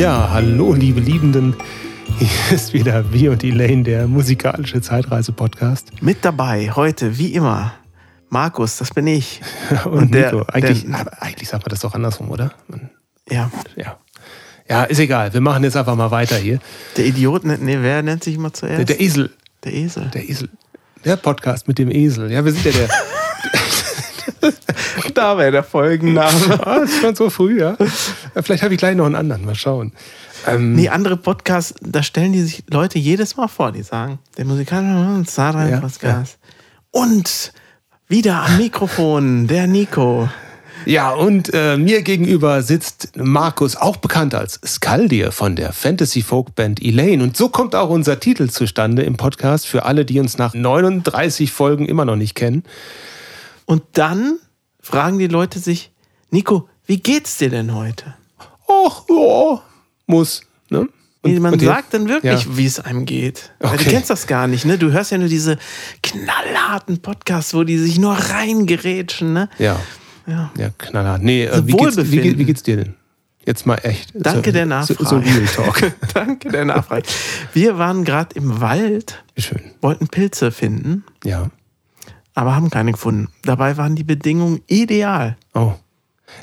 Ja, hallo, liebe Liebenden. Hier ist wieder Wir und Elaine, der musikalische Zeitreise-Podcast. Mit dabei heute, wie immer, Markus, das bin ich. Und, Und der- Nico. Eigentlich, der- eigentlich sagt man das doch andersrum, oder? Man, Ja, ja. ja, ist egal. Wir machen jetzt einfach mal weiter hier. der Idiot, ne, nee, wer nennt sich immer zuerst? Der, der Esel. Der Esel. Der Esel. Der Podcast mit dem Esel. Ja, wir sind ja der. da wäre der Folgenname. ah, ist schon so früh, ja. Vielleicht habe ich gleich noch einen anderen. Mal schauen. Ähm, Nee, andere Podcasts, da stellen die sich Leute jedes Mal vor, die sagen, der musikalische Zahnrein Ja, Podcast. Und wieder am Mikrofon, der Nico. Ja, und äh, mir gegenüber sitzt Markus, auch bekannt als Skaldir von der Fantasy-Folk-Band Elaine. Und so kommt auch unser Titel zustande im Podcast für alle, die uns nach 39 Folgen immer noch nicht kennen. Und dann fragen die Leute sich, Nico, wie geht's dir denn heute? Och, ja, muss. Ne? Wie man und sagt dann wirklich, Ja. wie es einem geht. Weil Du Okay. kennst das gar nicht, ne? Du hörst ja nur diese knallharten Podcasts, wo die sich nur reingerätschen, ne? Ja, Ja. ja, knallhart. Nee, äh, So wie, geht's, wie, wie geht's dir denn? Jetzt mal echt. Danke so, der So, Nachfrage. so Real Talk. Danke der Nachfrage. Wir waren gerade im Wald, Schön. wollten Pilze finden, Ja. Aber haben keine gefunden. Dabei waren die Bedingungen ideal. Oh.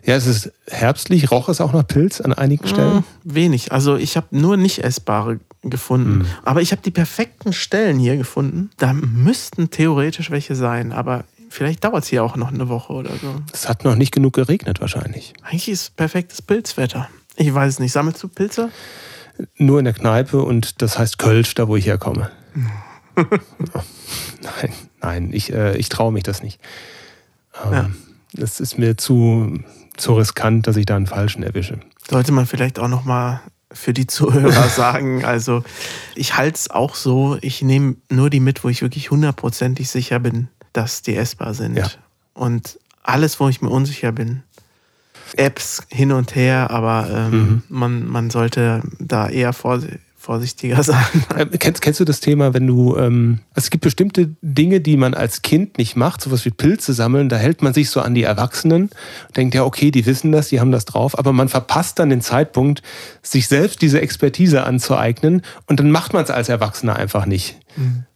Ja, es ist herbstlich, roch es auch nach Pilz an einigen Stellen. Hm, wenig. Also ich habe nur nicht essbare gefunden. Aber ich habe die perfekten Stellen hier gefunden. Da müssten theoretisch welche sein, aber vielleicht dauert es hier auch noch eine Woche oder so. Es hat noch nicht genug geregnet wahrscheinlich. Eigentlich ist perfektes Pilzwetter. Ich weiß es nicht. Sammelst du Pilze? Nur in der Kneipe und das heißt Kölsch, da wo ich herkomme. Nein, nein, ich, äh, ich traue mich das nicht. Ähm, Ja. Das ist mir zu, zu riskant, dass ich da einen Falschen erwische. Sollte man vielleicht auch noch mal für die Zuhörer sagen. Also ich halte es auch so. Ich nehme nur die mit, wo ich wirklich hundertprozentig sicher bin, dass die essbar sind. Ja. Und alles, wo ich mir unsicher bin. Apps hin und her, aber ähm, Mhm. man, man sollte da eher vorsi- vorsichtiger sein. Äh, kennst, kennst du das Thema, wenn du, ähm, es gibt bestimmte Dinge, die man als Kind nicht macht, sowas wie Pilze sammeln, da hält man sich so an die Erwachsenen und denkt, ja, okay, die wissen das, die haben das drauf, aber man verpasst dann den Zeitpunkt, sich selbst diese Expertise anzueignen und dann macht man es als Erwachsener einfach nicht.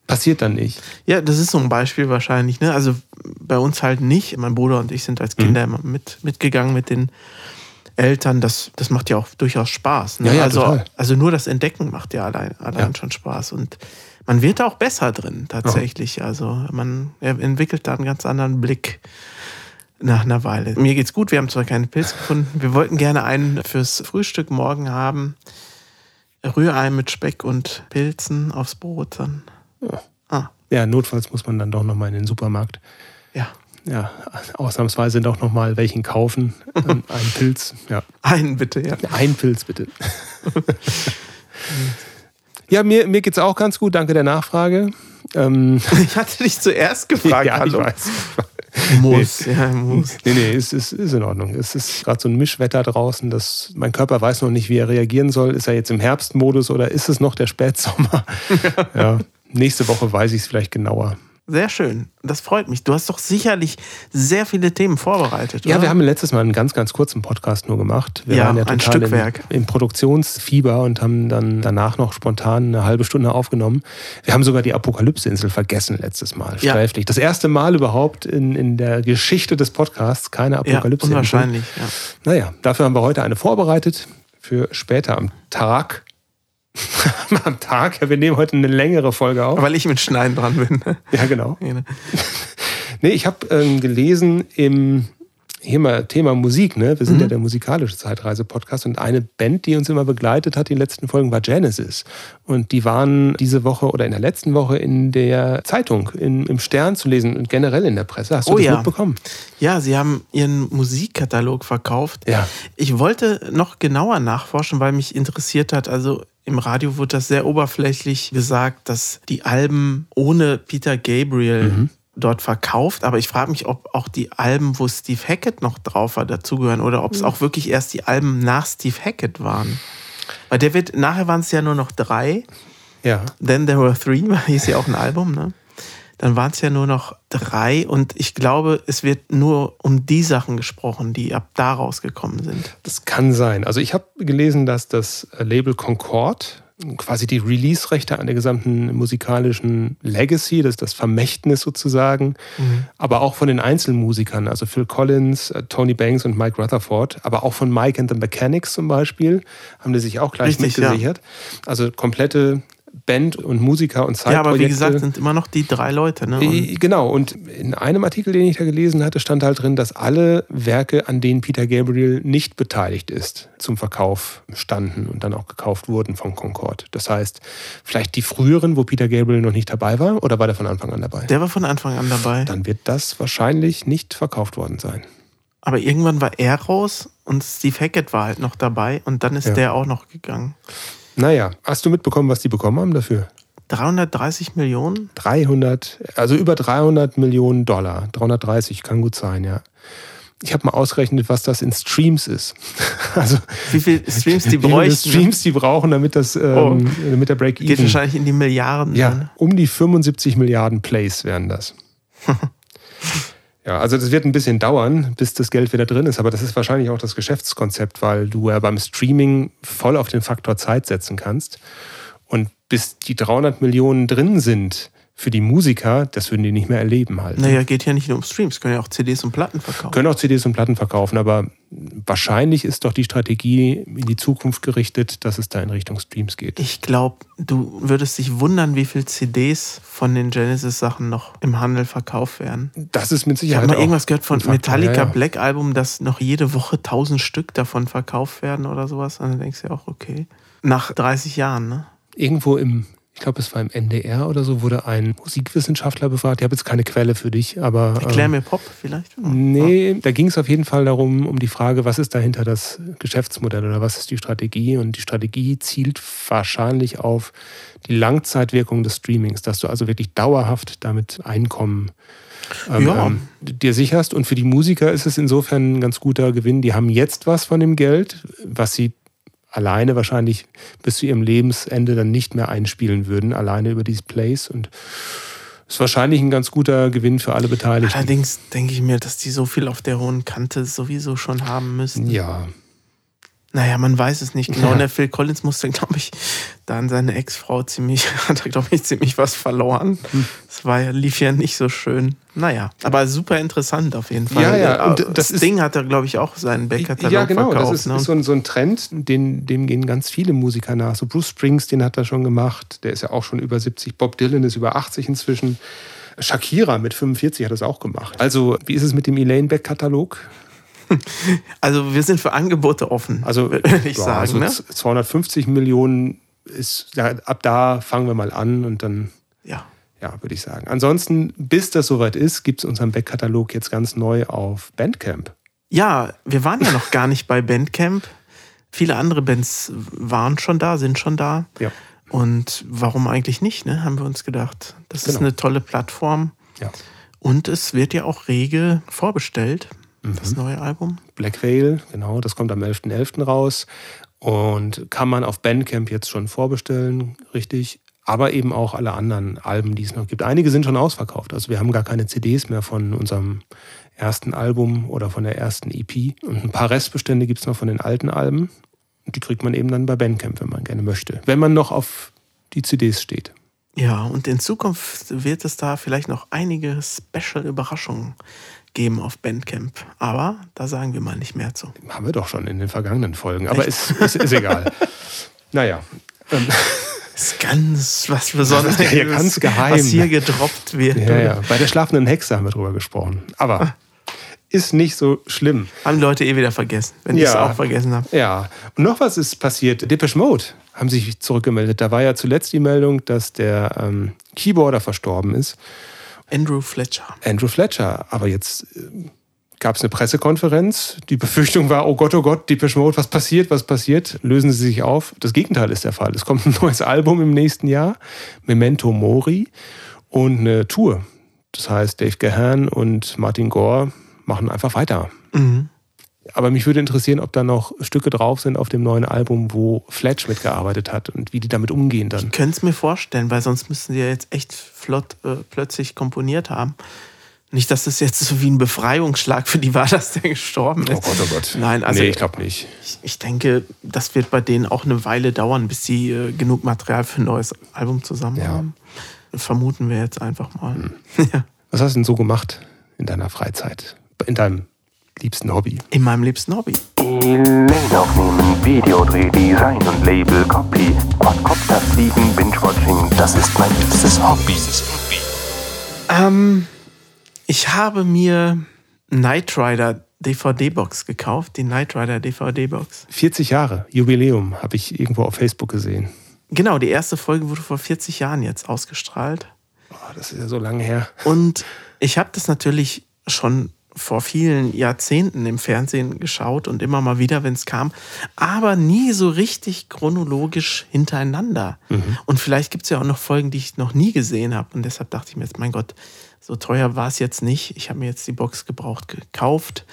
Passiert dann nicht. Ja, das ist so ein Beispiel wahrscheinlich. Ne? Also bei uns halt nicht. Mein Bruder und ich sind als Mhm. Kinder immer mit, mitgegangen mit den Eltern. Das, das macht ja auch durchaus Spaß. Ne? Ja, ja, also, total. also nur das Entdecken macht ja allein, allein Ja. schon Spaß. Und man wird da auch besser drin, tatsächlich. Also man entwickelt da einen ganz anderen Blick nach einer Weile. Mir geht's gut, wir haben zwar keinen Pilz gefunden. Wir wollten gerne einen fürs Frühstück morgen haben. Rührei mit Speck und Pilzen aufs Brot dann. Ah, Ja, notfalls muss man dann doch nochmal in den Supermarkt. ja. Ja, ausnahmsweise doch nochmal welchen kaufen. Ein ein Pilz, ja. Einen bitte, ja. Ein Pilz, bitte. ja, mir, mir geht's auch ganz gut, danke der Nachfrage. Ähm, Ich hatte dich zuerst gefragt. ja, hallo. ich weiß. Muss, ja, muss. Nee, nee, es ist, ist in Ordnung. Es ist gerade so ein Mischwetter draußen. Das, mein Körper weiß noch nicht, wie er reagieren soll. Ist er jetzt im Herbstmodus oder ist es noch der Spätsommer? ja. Nächste Woche weiß ich es vielleicht genauer. Sehr schön. Das freut mich. Du hast doch sicherlich sehr viele Themen vorbereitet, Ja, oder? wir haben letztes Mal einen ganz, ganz kurzen Podcast nur gemacht. Wir Ja, waren ja ein Stückwerk. Im, im Produktionsfieber und haben dann danach noch spontan eine halbe Stunde aufgenommen. Wir haben sogar die Apokalypse-Insel vergessen letztes Mal. Ja. Sträflich. Das erste Mal überhaupt in, in der Geschichte des Podcasts keine ja, Apokalypse-Insel. unwahrscheinlich. Ja. Naja, dafür haben wir heute eine vorbereitet für später am Tag. am Tag? Wir nehmen heute eine längere Folge auf. Weil ich mit Schneiden dran bin. ja, genau. Ne? Nee, ich habe ähm, gelesen im hier mal Thema Musik, ne? Wir sind ja der musikalische Zeitreise-Podcast und eine Band, die uns immer begleitet hat, die letzten Folgen war Genesis. Und die waren diese Woche oder in der letzten Woche in der Zeitung, in, im Stern zu lesen und generell in der Presse. Hast du Oh das ja. mitbekommen? ja, sie haben ihren Musikkatalog verkauft. Ja. Ich wollte noch genauer nachforschen, weil mich interessiert hat, also im Radio wurde das sehr oberflächlich gesagt, dass die Alben ohne Peter Gabriel Mhm. dort verkauft, aber ich frage mich, ob auch die Alben, wo Steve Hackett noch drauf war, dazugehören oder ob es auch wirklich erst die Alben nach Steve Hackett waren. Weil der wird, nachher waren es ja nur noch drei, Ja. Then There Were Three, hieß ja auch ein Album, ne? Dann waren es ja nur noch drei und ich glaube, es wird nur um die Sachen gesprochen, die ab da rausgekommen sind. Das kann sein. Also ich habe gelesen, dass das Label Concord quasi die Release-Rechte an der gesamten musikalischen Legacy, das ist das Vermächtnis sozusagen, mhm. aber auch von den Einzelmusikern, also Phil Collins, äh, Tony Banks und Mike Rutherford, aber auch von Mike and the Mechanics zum Beispiel, haben die sich auch gleich Richtig, mitgesichert. Ja. Also komplette Band und Musiker und Zeitprojekte. Ja, aber wie gesagt, sind immer noch die drei Leute. Ne? Und genau, und in einem Artikel, den ich da gelesen hatte, stand halt drin, dass alle Werke, an denen Peter Gabriel nicht beteiligt ist, zum Verkauf standen und dann auch gekauft wurden von Concord. Das heißt, vielleicht die früheren, wo Peter Gabriel noch nicht dabei war, oder war der von Anfang an dabei? Der war von Anfang an dabei. Dann wird das wahrscheinlich nicht verkauft worden sein. Aber irgendwann war er raus und Steve Hackett war halt noch dabei und dann ist ja. der auch noch gegangen. Naja, hast du mitbekommen, was die bekommen haben dafür? 330 Millionen? 300, also über 300 Millionen Dollar. 330 kann gut sein, ja. Ich habe mal ausgerechnet, was das in Streams ist. Also wie viele Streams die bräuchten? Wie viele Streams die brauchen, damit das, ähm, oh. damit der Break-Even. Geht wahrscheinlich in die Milliarden. Ja, dann. um die 75 Milliarden Plays wären das. Ja, also das wird ein bisschen dauern, bis das Geld wieder drin ist, aber das ist wahrscheinlich auch das Geschäftskonzept, weil du ja beim Streaming voll auf den Faktor Zeit setzen kannst. Und bis die 300 Millionen drin sind, für die Musiker, das würden die nicht mehr erleben halt. Naja, geht ja nicht nur um Streams, können ja auch CDs und Platten verkaufen. Können auch CDs und Platten verkaufen, aber wahrscheinlich ist doch die Strategie in die Zukunft gerichtet, dass es da in Richtung Streams geht. Ich glaube, du würdest dich wundern, wie viele CDs von den Genesis-Sachen noch im Handel verkauft werden. Das ist mit Sicherheit. Ich habe mal irgendwas gehört von Metallica ja, ja. Black Album, dass noch jede Woche tausend Stück davon verkauft werden oder sowas. Und dann denkst du ja auch, okay. Nach 30 Jahren, ne? Irgendwo im, ich glaube, es war im NDR oder so, wurde ein Musikwissenschaftler befragt. Ich habe jetzt keine Quelle für dich, aber. Erklär ähm, mir Pop vielleicht? Nee, da ging es auf jeden Fall darum, um die Frage, was ist dahinter das Geschäftsmodell oder was ist die Strategie? Und die Strategie zielt wahrscheinlich auf die Langzeitwirkung des Streamings, dass du also wirklich dauerhaft damit Einkommen ähm, ja. ähm, dir sicherst. Und für die Musiker ist es insofern ein ganz guter Gewinn. Die haben jetzt was von dem Geld, was sie alleine wahrscheinlich bis zu ihrem Lebensende dann nicht mehr einspielen würden, alleine über diese Plays. Und ist wahrscheinlich ein ganz guter Gewinn für alle Beteiligten. Allerdings denke ich mir, dass die so viel auf der hohen Kante sowieso schon haben müssen. Ja, naja, man weiß es nicht genau. Ja. Und der Phil Collins musste, glaube ich, da an seine Ex-Frau ziemlich, hat er, glaube ich, ziemlich was verloren. Hm. Das war, lief ja nicht so schön. Naja, aber super interessant auf jeden Fall. Ja, ja. Und das, das Ding hat er, glaube ich, auch seinen Backkatalog Ja, genau. Verkauft, das ist, ne? ist so, ein, so, ein, Trend, den, dem gehen ganz viele Musiker nach. So Bruce Springs, den hat er schon gemacht. Der ist ja auch schon über 70. Bob Dylan ist über 80 inzwischen. Shakira mit 45 hat das auch gemacht. Also, wie ist es mit dem Elaine Beck-Katalog? Also wir sind für Angebote offen, also, würde ich ja, sagen. Also ne? 250 Millionen ist, ja, ab da fangen wir mal an und dann, ja, ja würde ich sagen. Ansonsten, bis das soweit ist, gibt es unseren Backkatalog jetzt ganz neu auf Bandcamp. Ja, wir waren ja noch gar nicht bei Bandcamp. Viele andere Bands waren schon da, sind schon da. Ja. Und warum eigentlich nicht, ne? haben wir uns gedacht. Das genau. ist eine tolle Plattform. Ja. Und es wird ja auch rege vorbestellt das mhm. neue Album. Black Veil, genau, das kommt am 11.11. .11. raus und kann man auf Bandcamp jetzt schon vorbestellen, richtig. Aber eben auch alle anderen Alben, die es noch gibt. Einige sind schon ausverkauft. Also wir haben gar keine CDs mehr von unserem ersten Album oder von der ersten EP. Und ein paar Restbestände gibt es noch von den alten Alben. Und die kriegt man eben dann bei Bandcamp, wenn man gerne möchte. Wenn man noch auf die CDs steht. Ja, und in Zukunft wird es da vielleicht noch einige Special-Überraschungen geben auf Bandcamp. Aber da sagen wir mal nicht mehr zu. Haben wir doch schon in den vergangenen Folgen. Aber ist, ist, ist egal. naja. Ähm. ist ganz was Besonderes. Ja, ganz geheim. Was hier gedroppt wird. Ja, ja. Bei der schlafenden Hexe haben wir drüber gesprochen. Aber ist nicht so schlimm. Haben Leute eh wieder vergessen, wenn ja, ich es auch vergessen habe. Ja. Und noch was ist passiert. Depeche Mode haben sich zurückgemeldet. Da war ja zuletzt die Meldung, dass der ähm, Keyboarder verstorben ist. Andrew Fletcher. Andrew Fletcher. Aber jetzt äh, gab es eine Pressekonferenz. Die Befürchtung war, oh Gott, oh Gott, Depeche Mode, was passiert, was passiert? Lösen sie sich auf? Das Gegenteil ist der Fall. Es kommt ein neues Album im nächsten Jahr, Memento Mori, und eine Tour. Das heißt, Dave Gahan und Martin Gore machen einfach weiter. Mhm. Aber mich würde interessieren, ob da noch Stücke drauf sind auf dem neuen Album, wo Fletch mitgearbeitet hat und wie die damit umgehen dann. Ich könnte es mir vorstellen, weil sonst müssten die ja jetzt echt flott äh, plötzlich komponiert haben. Nicht, dass das jetzt so wie ein Befreiungsschlag für die war, dass der gestorben ist. Oh Gott, oh Gott. Nein, also nee, ich glaube nicht. Ich, ich, denke, das wird bei denen auch eine Weile dauern, bis sie äh, genug Material für ein neues Album zusammen ja. haben. Vermuten wir jetzt einfach mal. Hm. ja. Was hast du denn so gemacht in deiner Freizeit? In deinem liebsten Hobby? In meinem liebsten Hobby. E-Mail aufnehmen, Videodreh, Design und Label, Copy, Quadcopter fliegen, Binge-Watching, das ist mein liebstes Hobby. Ähm, ich habe mir Knight Rider DVD-Box gekauft, die Knight Rider DVD-Box. 40 Jahre, Jubiläum, habe ich irgendwo auf Facebook gesehen. Genau, die erste Folge wurde vor 40 Jahren jetzt ausgestrahlt. Oh, das ist ja so lange her. Und ich habe das natürlich schon vor vielen Jahrzehnten im Fernsehen geschaut und immer mal wieder, wenn es kam, aber nie so richtig chronologisch hintereinander. Mhm. Und vielleicht gibt es ja auch noch Folgen, die ich noch nie gesehen habe. Und deshalb dachte ich mir jetzt, mein Gott, so teuer war es jetzt nicht. Ich habe mir jetzt die Box gebraucht gekauft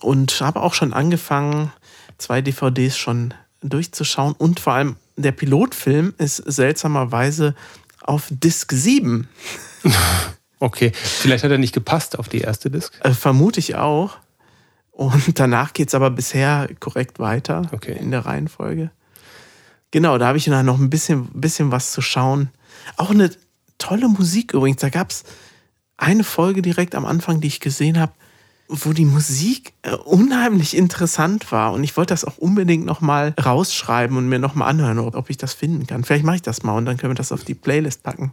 und habe auch schon angefangen, zwei DVDs schon durchzuschauen. Und vor allem der Pilotfilm ist seltsamerweise auf Disc 7. Okay, vielleicht hat er nicht gepasst auf die erste Disc. Äh, vermute ich auch. Und danach geht es aber bisher korrekt weiter okay. in der Reihenfolge. Genau, da habe ich noch ein bisschen, bisschen was zu schauen. Auch eine tolle Musik übrigens. Da gab es eine Folge direkt am Anfang, die ich gesehen habe, wo die Musik äh, unheimlich interessant war. Und ich wollte das auch unbedingt nochmal rausschreiben und mir nochmal anhören, ob ich das finden kann. Vielleicht mache ich das mal und dann können wir das auf die Playlist packen.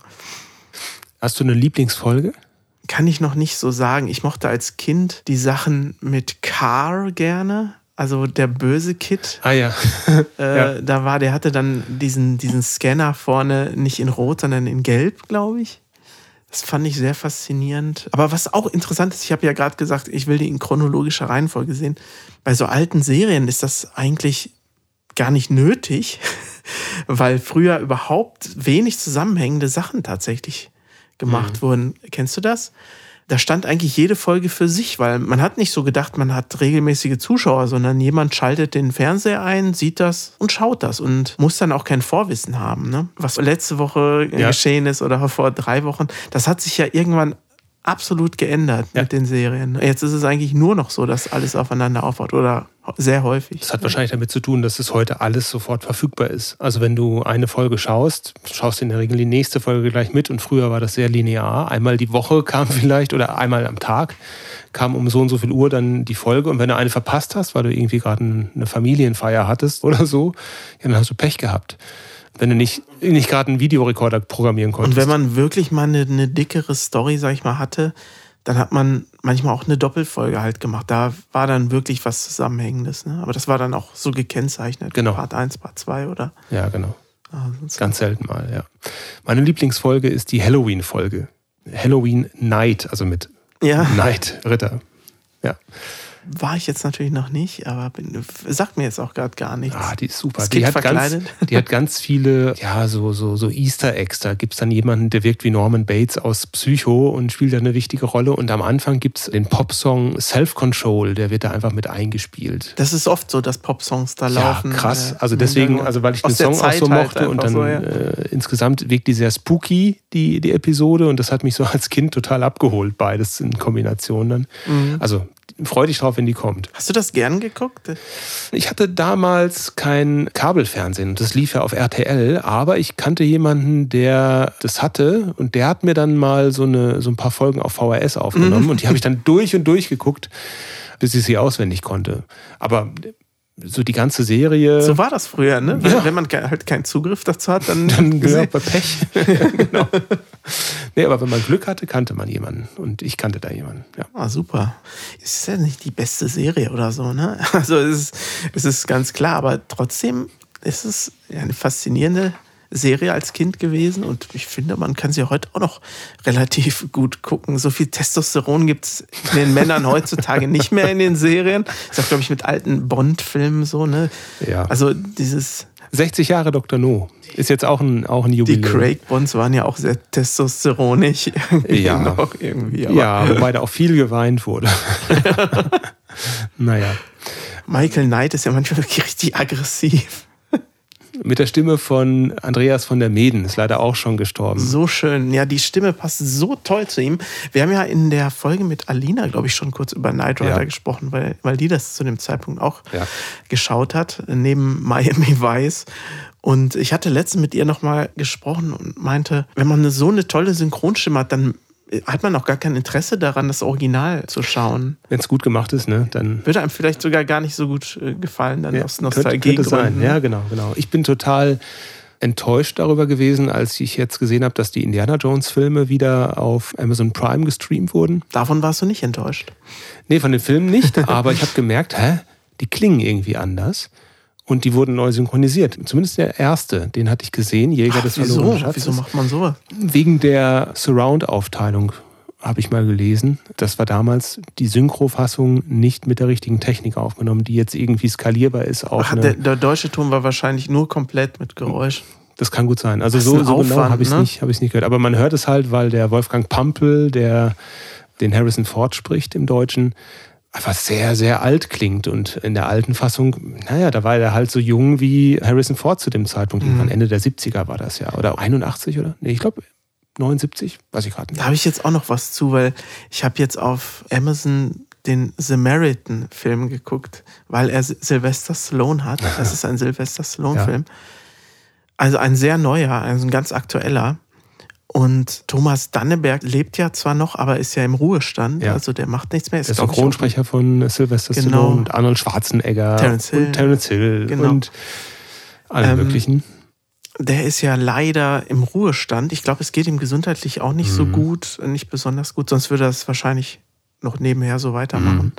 Hast du eine Lieblingsfolge? Kann ich noch nicht so sagen. Ich mochte als Kind die Sachen mit Car gerne. Also der böse Kid. Ah ja. äh, ja. Da war, der hatte dann diesen, diesen Scanner vorne nicht in Rot, sondern in Gelb, glaube ich. Das fand ich sehr faszinierend. Aber was auch interessant ist, ich habe ja gerade gesagt, ich will die in chronologischer Reihenfolge sehen. Bei so alten Serien ist das eigentlich gar nicht nötig, weil früher überhaupt wenig zusammenhängende Sachen tatsächlich gemacht mhm. wurden. Kennst du das? Da stand eigentlich jede Folge für sich, weil man hat nicht so gedacht, man hat regelmäßige Zuschauer, sondern jemand schaltet den Fernseher ein, sieht das und schaut das und muss dann auch kein Vorwissen haben. Ne? Was letzte Woche ja. geschehen ist oder vor drei Wochen, das hat sich ja irgendwann absolut geändert ja. mit den Serien. Jetzt ist es eigentlich nur noch so, dass alles aufeinander aufbaut oder sehr häufig. Das hat wahrscheinlich damit zu tun, dass es heute alles sofort verfügbar ist. Also wenn du eine Folge schaust, schaust du in der Regel die nächste Folge gleich mit und früher war das sehr linear. Einmal die Woche kam vielleicht oder einmal am Tag kam um so und so viel Uhr dann die Folge und wenn du eine verpasst hast, weil du irgendwie gerade eine Familienfeier hattest oder so, ja, dann hast du Pech gehabt wenn du nicht, nicht gerade einen Videorekorder programmieren konntest. Und wenn man wirklich mal eine, eine dickere Story, sag ich mal, hatte, dann hat man manchmal auch eine Doppelfolge halt gemacht. Da war dann wirklich was Zusammenhängendes. Ne? Aber das war dann auch so gekennzeichnet. Genau. Part 1, Part 2, oder? Ja, genau. Ah, Ganz selten mal, ja. Meine Lieblingsfolge ist die Halloween-Folge. Halloween Night, also mit ja. Night Ritter. Ja. War ich jetzt natürlich noch nicht, aber bin, sagt mir jetzt auch gerade gar nichts. Ah, die ist super. Die hat, ganz, die hat ganz viele, ja, so, so, so Easter Eggs. Da gibt es dann jemanden, der wirkt wie Norman Bates aus Psycho und spielt da eine wichtige Rolle. Und am Anfang gibt es den Popsong Self Control, der wird da einfach mit eingespielt. Das ist oft so, dass Popsongs da laufen. Ja, krass. Äh, also deswegen, also weil ich den Song auch so halt mochte und dann so, ja. äh, insgesamt wirkt die sehr spooky, die, die Episode. Und das hat mich so als Kind total abgeholt, beides in Kombination dann. Mhm. Also freu dich drauf, wenn die kommt. Hast du das gern geguckt? Ich hatte damals kein Kabelfernsehen. Das lief ja auf RTL, aber ich kannte jemanden, der das hatte und der hat mir dann mal so, eine, so ein paar Folgen auf VHS aufgenommen mhm. und die habe ich dann durch und durch geguckt, bis ich sie auswendig konnte. Aber so die ganze Serie. So war das früher, ne? Ja. Wenn man halt keinen Zugriff dazu hat, dann. Dann ja, bei Pech. genau. Nee, aber wenn man Glück hatte, kannte man jemanden. Und ich kannte da jemanden. Ja. Ah, super. Ist ja nicht die beste Serie oder so, ne? Also es ist, es ist ganz klar, aber trotzdem ist es eine faszinierende Serie als Kind gewesen und ich finde, man kann sie heute auch noch relativ gut gucken. So viel Testosteron gibt es in den Männern heutzutage nicht mehr in den Serien. Das ist, glaube ich, mit alten Bond-Filmen so, ne? Ja. Also dieses 60 Jahre Dr. No. Ist jetzt auch ein, auch ein Jubiläum. Die Craig Bonds waren ja auch sehr testosteronig. Ja. Noch irgendwie, ja, wobei da auch viel geweint wurde. naja. Michael Knight ist ja manchmal wirklich richtig aggressiv. Mit der Stimme von Andreas von der Meden, ist leider auch schon gestorben. So schön. Ja, die Stimme passt so toll zu ihm. Wir haben ja in der Folge mit Alina, glaube ich, schon kurz über Knight Rider Ja. gesprochen, weil, weil die das zu dem Zeitpunkt auch Ja. geschaut hat, neben Miami Vice. Und ich hatte letztens mit ihr nochmal gesprochen und meinte, wenn man so eine tolle Synchronstimme hat, dann hat man auch gar kein Interesse daran, das Original zu schauen. Wenn es gut gemacht ist, ne, dann Würde einem vielleicht sogar gar nicht so gut äh, gefallen, dann Ja, aus könnte, könnte sein. Ja, genau, genau. Ich bin total enttäuscht darüber gewesen, als ich jetzt gesehen habe, dass die Indiana Jones Filme wieder auf Amazon Prime gestreamt wurden. Davon warst du nicht enttäuscht. Nee, von den Filmen nicht, aber ich habe gemerkt, hä, die klingen irgendwie anders. Und die wurden neu synchronisiert. Zumindest der erste, den hatte ich gesehen, Jäger des wieso? verlorenen Schatzes. Wieso macht man sowas? Wegen der Surround-Aufteilung habe ich mal gelesen. Das war damals die Synchrofassung nicht mit der richtigen Technik aufgenommen, die jetzt irgendwie skalierbar ist auf Ach, der, der deutsche Ton war wahrscheinlich nur komplett mit Geräusch. Das kann gut sein. Also so, so genau Aufwand, habe ich es ne? nicht, hab nicht gehört. Aber man hört es halt, weil der Wolfgang Pampel, der den Harrison Ford spricht im Deutschen, einfach sehr, sehr alt klingt. Und in der alten Fassung, naja, da war er halt so jung wie Harrison Ford zu dem Zeitpunkt. Mhm. Ende der 70er war das ja. Oder 81 oder? Nee, ich glaube 79, weiß ich gerade nicht. Da habe ich jetzt auch noch was zu, weil ich habe jetzt auf Amazon den Samaritan-Film geguckt, weil er Sylvester Stallone hat. Das ist ein Sylvester Stallone-Film. Also ein sehr neuer, also ein ganz aktueller. Und Thomas Danneberg lebt ja zwar noch, aber ist ja im Ruhestand. Ja. Also der macht nichts mehr. Ist, Der glaub ich, Synchronsprecher von Sylvester Genau. Stallone und Arnold Schwarzenegger Terence Hill. und Terence Hill Genau. und alle Ähm, möglichen. der ist ja leider im Ruhestand. Ich glaube, es geht ihm gesundheitlich auch nicht Mhm. so gut, nicht besonders gut, sonst würde er es wahrscheinlich noch nebenher so weitermachen. Mhm.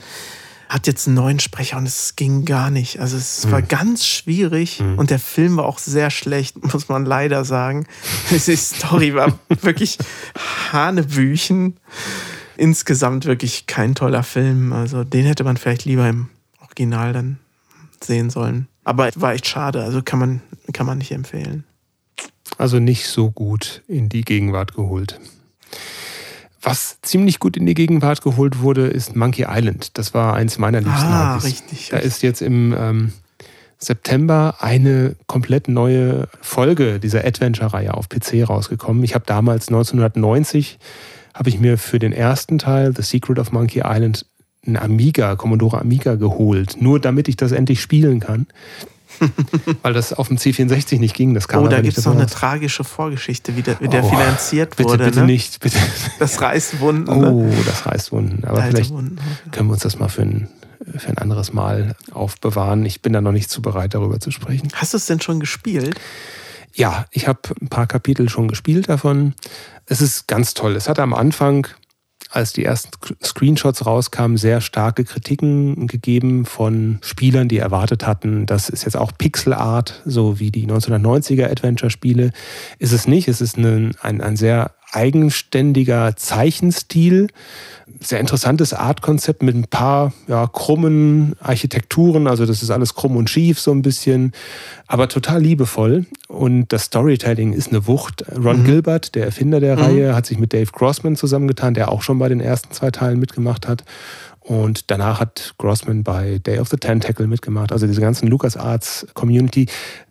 Hat jetzt einen neuen Sprecher und es ging gar nicht. Also es Mhm. war ganz schwierig und der Film war auch sehr schlecht, muss man leider sagen. Die Story war wirklich Hanebüchen. Insgesamt wirklich kein toller Film. Also den hätte man vielleicht lieber im Original dann sehen sollen. Aber war echt schade. Also kann man, kann man nicht empfehlen. Also nicht so gut in die Gegenwart geholt. Was ziemlich gut in die Gegenwart geholt wurde, ist Monkey Island. Das war eins meiner liebsten Ah, Hobbys. richtig. Da ist jetzt im ähm, September eine komplett neue Folge dieser Adventure-Reihe auf PC rausgekommen. Ich habe damals 1990 habe ich mir für den ersten Teil The Secret of Monkey Island einen Amiga, Commodore Amiga geholt, nur damit ich das endlich spielen kann. Weil das auf dem C64 nicht ging. Das kam Oh, da gibt es noch eine tragische Vorgeschichte, wie der, wie der Oh, finanziert Bitte, wurde. bitte ne? nicht. Bitte. Das reißt Wunden. ne? Oh, das reißt Wunden. Aber vielleicht Wunden. können wir uns das mal für ein, für ein anderes Mal aufbewahren. Ich bin da noch nicht zu bereit, darüber zu sprechen. Hast du es denn schon gespielt? Ja, ich habe ein paar Kapitel schon gespielt davon. Es ist ganz toll. Es hat am Anfang, als die ersten Screenshots rauskamen, sehr starke Kritiken gegeben von Spielern, die erwartet hatten, das ist jetzt auch Pixel Art, so wie die 1990er Adventure-Spiele. Ist es nicht. Es ist ein, ein, ein sehr eigenständiger Zeichenstil. Sehr interessantes Artkonzept mit ein paar ja, krummen Architekturen. Also das ist alles krumm und schief so ein bisschen, aber total liebevoll. Und das Storytelling ist eine Wucht. Ron Gilbert, der Erfinder der Reihe, hat sich mit Dave Grossman zusammengetan, der auch schon bei den ersten zwei Teilen mitgemacht hat. Und danach hat Grossman bei Day of the Tentacle mitgemacht. Also diese ganzen LucasArts Community.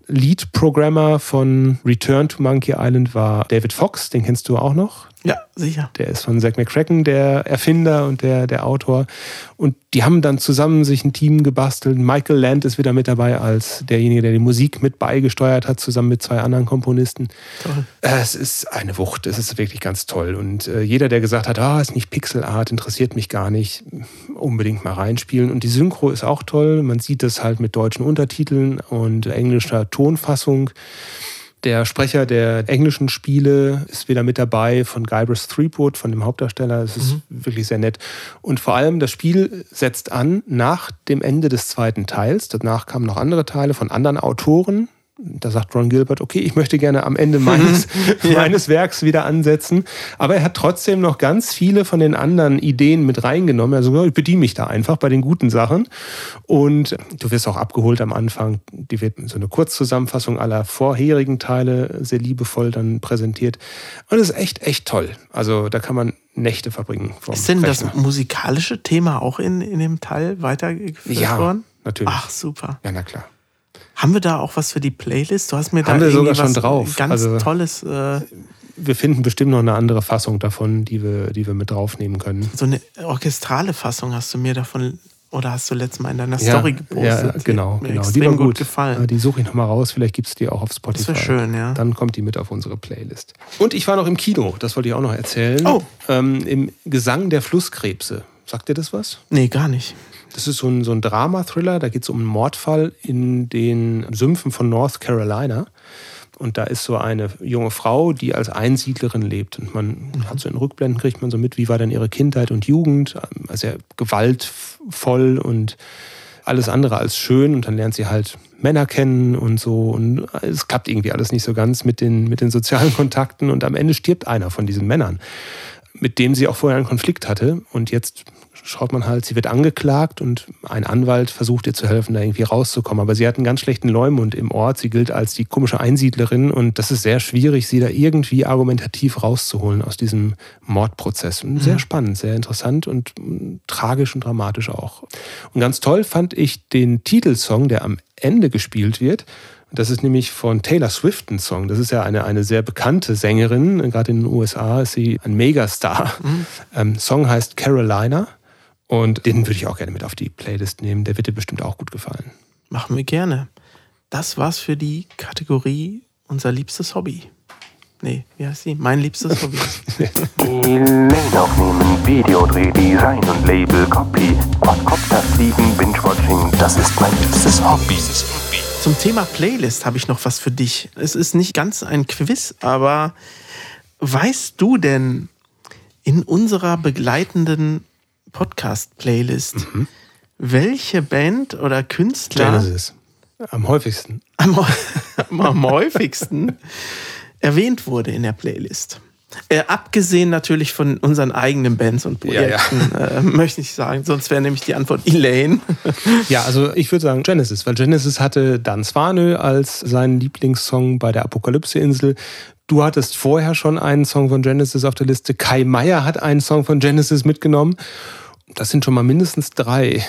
Lead-Programmer von Return to Monkey Island war David Fox, den kennst du auch noch. Ja, sicher. Der ist von Zack McCracken, der Erfinder und der, der Autor. Und die haben dann zusammen sich ein Team gebastelt. Michael Land ist wieder mit dabei als derjenige, der die Musik mit beigesteuert hat, zusammen mit zwei anderen Komponisten. Toll. Es ist eine Wucht, es ist wirklich ganz toll. Und äh, jeder, der gesagt hat, ah, ist nicht Pixel Art, interessiert mich gar nicht, unbedingt mal reinspielen. Und die Synchro ist auch toll. Man sieht es halt mit deutschen Untertiteln und englischer Tonfassung. Der Sprecher der englischen Spiele ist wieder mit dabei von Guybrush Threepwood, von dem Hauptdarsteller. Es ist wirklich sehr nett. Und vor allem das Spiel setzt an nach dem Ende des zweiten Teils. Danach kamen noch andere Teile von anderen Autoren. Da sagt Ron Gilbert, okay, ich möchte gerne am Ende meines, meines Werks wieder ansetzen. Aber er hat trotzdem noch ganz viele von den anderen Ideen mit reingenommen. Also ja, ich bediene mich da einfach bei den guten Sachen. Und du wirst auch abgeholt am Anfang. Die wird so eine Kurzzusammenfassung aller vorherigen Teile sehr liebevoll dann präsentiert. Und es ist echt, echt toll. Also da kann man Nächte verbringen. Ist denn das Rechner. musikalische Thema auch in, in dem Teil weitergeführt Ja, worden? natürlich. Ach, super. Ja, na klar. Haben wir da auch was für die Playlist? Du hast mir Haben da wir sogar schon drauf. ganz Also- tolles, äh, Wir finden bestimmt noch eine andere Fassung davon, die wir, die wir mit draufnehmen können. so eine orchestrale Fassung hast du mir davon, oder hast du letztes Mal in deiner Story gepostet? Ja, genau, mir genau. Die war gut gut. gefallen. Ja, Die suche ich nochmal raus. Vielleicht gibt es die auch auf Spotify. Das wäre schön, ja. Dann kommt die mit auf unsere Playlist. Und ich war noch im Kino, das wollte ich auch noch erzählen. Oh. Ähm, Im Gesang der Flusskrebse. Sagt dir das was? Nee, gar nicht. Das ist so ein, so ein Drama-Thriller. Da geht es um einen Mordfall in den Sümpfen von North Carolina. Und da ist so eine junge Frau, die als Einsiedlerin lebt. Und man hat so in Rückblenden, kriegt man so mit, wie war dann ihre Kindheit und Jugend. Also sehr gewaltvoll und alles andere als schön. Und dann lernt sie halt Männer kennen und so. Und es klappt irgendwie alles nicht so ganz mit den, mit den sozialen Kontakten. Und am Ende stirbt einer von diesen Männern, mit dem sie auch vorher einen Konflikt hatte. Und jetzt schaut man halt, sie wird angeklagt und ein Anwalt versucht ihr zu helfen, da irgendwie rauszukommen. Aber sie hat einen ganz schlechten Leumund im Ort. Sie gilt als die komische Einsiedlerin und das ist sehr schwierig, sie da irgendwie argumentativ rauszuholen aus diesem Mordprozess. Und Sehr spannend, sehr interessant und tragisch und dramatisch auch. Und ganz toll fand ich den Titelsong, der am Ende gespielt wird. Das ist nämlich von Taylor Swift ein Song. Das ist ja eine, eine sehr bekannte Sängerin. Gerade in den USA ist sie ein Megastar. Ähm, Song heißt Carolina. Und den würde ich auch gerne mit auf die Playlist nehmen. Der wird dir bestimmt auch gut gefallen. Machen wir gerne. Das war's für die Kategorie unser liebstes Hobby. Nee, wie heißt sie? Mein liebstes Hobby. Lane aufnehmen, Videodreh, Design und Label, Copy, Quadcopter fliegen, Binge-Watching, das ist mein liebstes Hobby. Zum Thema Playlist habe ich noch was für dich. Es ist nicht ganz ein Quiz, aber weißt du denn in unserer begleitenden Podcast-Playlist, welche Band oder Künstler Genesis. Am häufigsten. am, am häufigsten erwähnt wurde in der Playlist? Äh, abgesehen natürlich von unseren eigenen Bands und Ja, ja. Projekten, Äh, möchte ich sagen. Sonst wäre nämlich die Antwort Elaine. Ja, also ich würde sagen Genesis, weil Genesis hatte Dan Swanö als seinen Lieblingssong bei der Apokalypse-Insel. Du hattest vorher schon einen Song von Genesis auf der Liste. Kai Meier hat einen Song von Genesis mitgenommen. Das sind schon mal mindestens drei.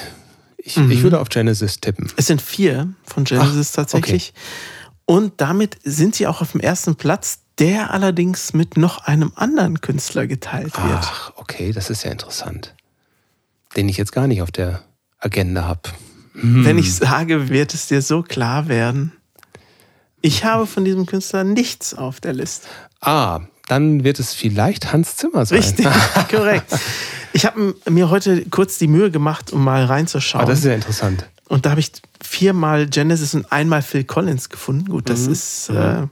Ich, ich würde auf Genesis tippen. Es sind vier von Genesis Ach, tatsächlich. Und damit sind sie auch auf dem ersten Platz, der allerdings mit noch einem anderen Künstler geteilt wird. Ach, okay, das ist ja interessant. Den ich jetzt gar nicht auf der Agenda habe. Wenn ich sage, wird es dir so klar werden. Ich habe von diesem Künstler nichts auf der Liste. Ah, dann wird es vielleicht Hans Zimmer sein. Richtig, korrekt. Ich habe mir heute kurz die Mühe gemacht, um mal reinzuschauen. Ah, das ist ja interessant. Und da habe ich viermal Genesis und einmal Phil Collins gefunden. Gut, das ist äh,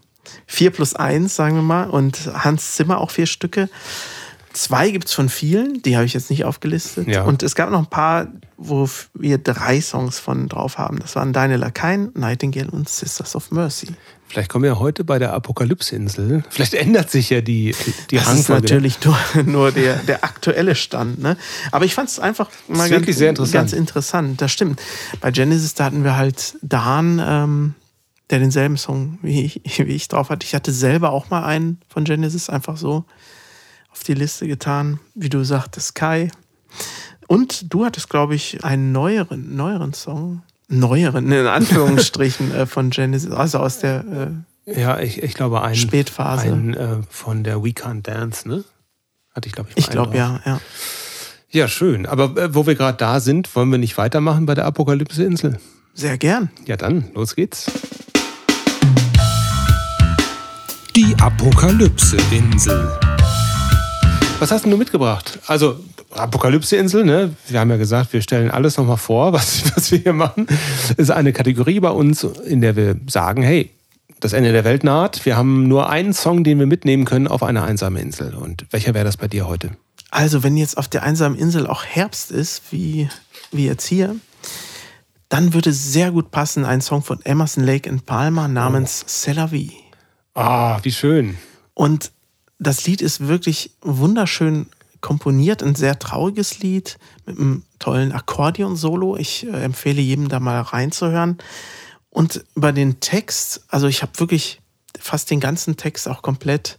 vier plus eins, sagen wir mal. Und Hans Zimmer auch vier Stücke. Zwei gibt es von vielen, die habe ich jetzt nicht aufgelistet. Ja. Und es gab noch ein paar, wo wir drei Songs von drauf haben. Das waren Deine Lakaien, Nightingale und Sisters of Mercy. Vielleicht kommen wir heute bei der Apokalypse-Insel. Vielleicht ändert sich ja die, die Das ist natürlich nur, nur der, der aktuelle Stand. Ne? Aber ich fand es einfach mal ganz, sehr interessant. ganz interessant. Das stimmt. Bei Genesis, da hatten wir halt Dan, ähm, der denselben Song wie ich, wie ich drauf hatte. Ich hatte selber auch mal einen von Genesis einfach so auf die Liste getan, wie du sagtest, Kai. Und du hattest, glaube ich, einen neueren, neueren Song. Neueren, in Anführungsstrichen, äh, von Genesis, also aus der äh, Ja, ich, ich glaube, ein, Spätphase. ein äh, von der We Can't Dance, ne? Hatte ich, glaube ich, mal ich glaube, ja, ja. Ja, schön. Aber äh, wo wir gerade da sind, wollen wir nicht weitermachen bei der Apokalypse-Insel? Sehr gern. Ja, dann, los geht's. Die Apokalypse-Insel. Was hast denn du mitgebracht? Also, Apokalypse-Insel, ne? Wir haben ja gesagt, wir stellen alles nochmal vor, was, was wir hier machen. ist eine Kategorie bei uns, in der wir sagen, hey, das Ende der Welt naht. Wir haben nur einen Song, den wir mitnehmen können auf eine einsame Insel. Und welcher wäre das bei dir heute? Also, wenn jetzt auf der einsamen Insel auch Herbst ist, wie, wie jetzt hier, dann würde sehr gut passen ein Song von Emerson Lake in Palma namens C'est la vie. Ah, wie schön. Und das Lied ist wirklich wunderschön komponiert, ein sehr trauriges Lied mit einem tollen Akkordeon-Solo. Ich äh, empfehle jedem da mal reinzuhören. Und über den Text, also ich habe wirklich fast den ganzen Text auch komplett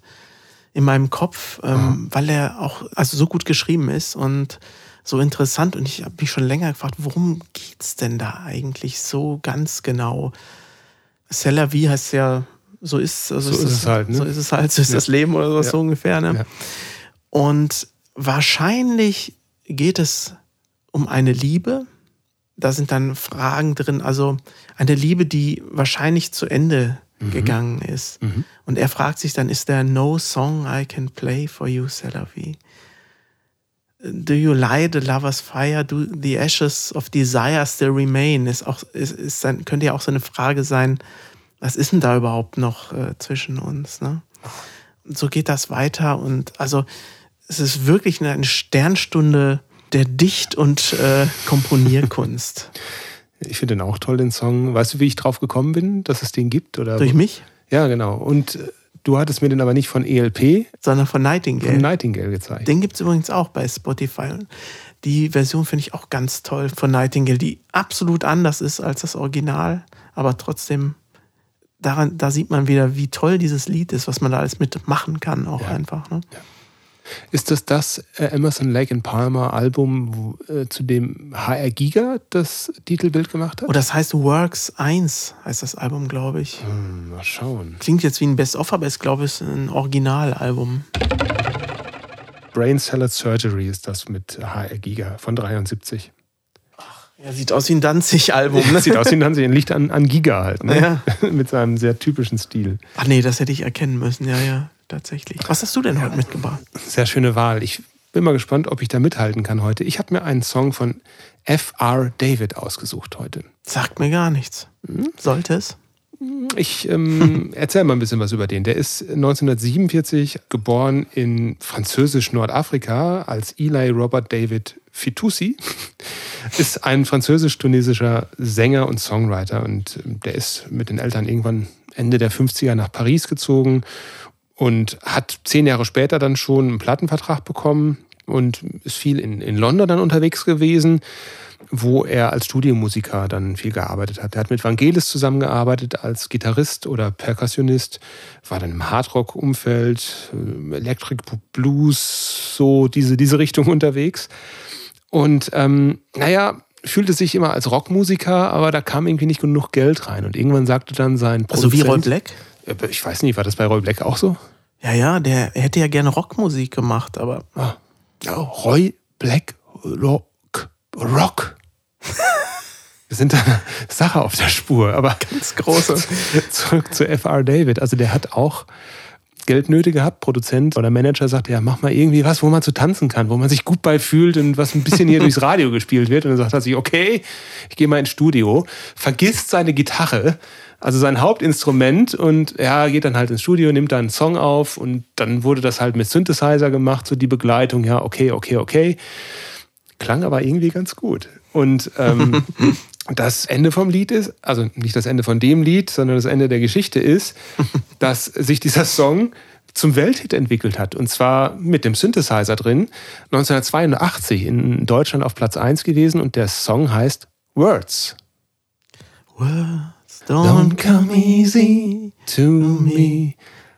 in meinem Kopf, ähm, weil er auch also so gut geschrieben ist und so interessant und ich habe mich schon länger gefragt, worum geht's denn da eigentlich so ganz genau? C'est la vie heißt ja, so ist, also So ist es halt, ne? So ist es halt, so ist Ja. das Leben oder so, Ja. so ungefähr. Ne? Ja. Und wahrscheinlich geht es um eine Liebe. Da sind dann Fragen drin, also eine Liebe, die wahrscheinlich zu Ende gegangen ist. Mhm. Und er fragt sich dann, ist there no song I can play for you, Selavi? Do you light the lover's fire? Do the ashes of desire still remain? Ist auch, ist, ist dann, könnte ja auch so eine Frage sein, was ist denn da überhaupt noch äh, zwischen uns? Ne? Und so geht das weiter und also es ist wirklich eine, Sternstunde der Dicht- und äh, Komponierkunst. Ich finde den auch toll, den Song. Weißt du, wie ich drauf gekommen bin, dass es den gibt? Oder Durch mich, Ja, genau. Und äh, du hattest mir den aber nicht von ELP, sondern von Nightingale. von Nightingale gezeigt. Den gibt es übrigens auch bei Spotify. Die Version finde ich auch ganz toll von Nightingale, die absolut anders ist als das Original, aber trotzdem, daran, da sieht man wieder, wie toll dieses Lied ist, was man da alles mitmachen kann, auch Ja. einfach. Ne? Ist das das äh, Emerson Lake and Palmer Album, äh, zu dem HR Giga das Titelbild gemacht hat? Oh, das heißt Works 1, heißt das Album, glaube ich. Hm, mal schauen. Klingt jetzt wie ein Best-of, aber ist, glaube ich, ein Originalalbum. Brain Salad Surgery ist das mit HR Giga von 73. Ja, sieht aus wie ein Danzig-Album. Ne? Sieht aus wie ein Hansi, ein Licht an, an Giga halt, ne? Ja. mit seinem sehr typischen Stil. Ach nee, das hätte ich erkennen müssen. Ja, ja, tatsächlich. Was hast du denn heute mitgebracht? Sehr schöne Wahl. Ich bin mal gespannt, ob ich da mithalten kann heute. Ich habe mir einen Song von F.R. David ausgesucht heute. Sagt mir gar nichts. Sollte es? Ich ähm, erzähle mal ein bisschen was über den. Der ist 1947 geboren in französisch-Nordafrika als Eli Robert David Fitoussi. Ist ein französisch-tunesischer Sänger und Songwriter und ähm, der ist mit den Eltern irgendwann Ende der 50er nach Paris gezogen und hat zehn Jahre später dann schon einen Plattenvertrag bekommen und ist viel in, in London dann unterwegs gewesen, wo er als Studiomusiker dann viel gearbeitet hat. Er hat mit Vangelis zusammengearbeitet als Gitarrist oder Perkussionist, war dann im Hardrock-Umfeld, äh, Electric Blues, so diese, diese Richtung unterwegs. Und ähm, naja, fühlte sich immer als Rockmusiker, aber da kam irgendwie nicht genug Geld rein. Und irgendwann sagte dann sein Also wie Roy Produzent- Black? Äh, Ich weiß nicht, war das bei Roy Black auch so? Ja, ja, der hätte ja gerne Rockmusik gemacht, aber Ah. Roy Black Rock. Rock. Wir sind da Sache auf der Spur, aber ganz große. zurück zu F.R. David. Also der hat auch Geldnöte gehabt, Produzent oder Manager sagte, ja, mach mal irgendwie was, wo man zu tanzen kann, wo man sich gut bei fühlt und was ein bisschen hier durchs Radio gespielt wird. Und dann sagt er sich, okay, ich gehe mal ins Studio, vergisst seine Gitarre, also sein Hauptinstrument und ja, geht dann halt ins Studio, nimmt da einen Song auf und dann wurde das halt mit Synthesizer gemacht, so die Begleitung, ja, okay, okay, okay. Klang aber irgendwie ganz gut. Und ähm, das Ende vom Lied ist, also nicht das Ende von dem Lied, sondern das Ende der Geschichte ist, dass sich dieser Song zum Welthit entwickelt hat. Und zwar mit dem Synthesizer drin. 1982 in Deutschland auf Platz 1 gewesen und der Song heißt Words. Words don't come easy. to me.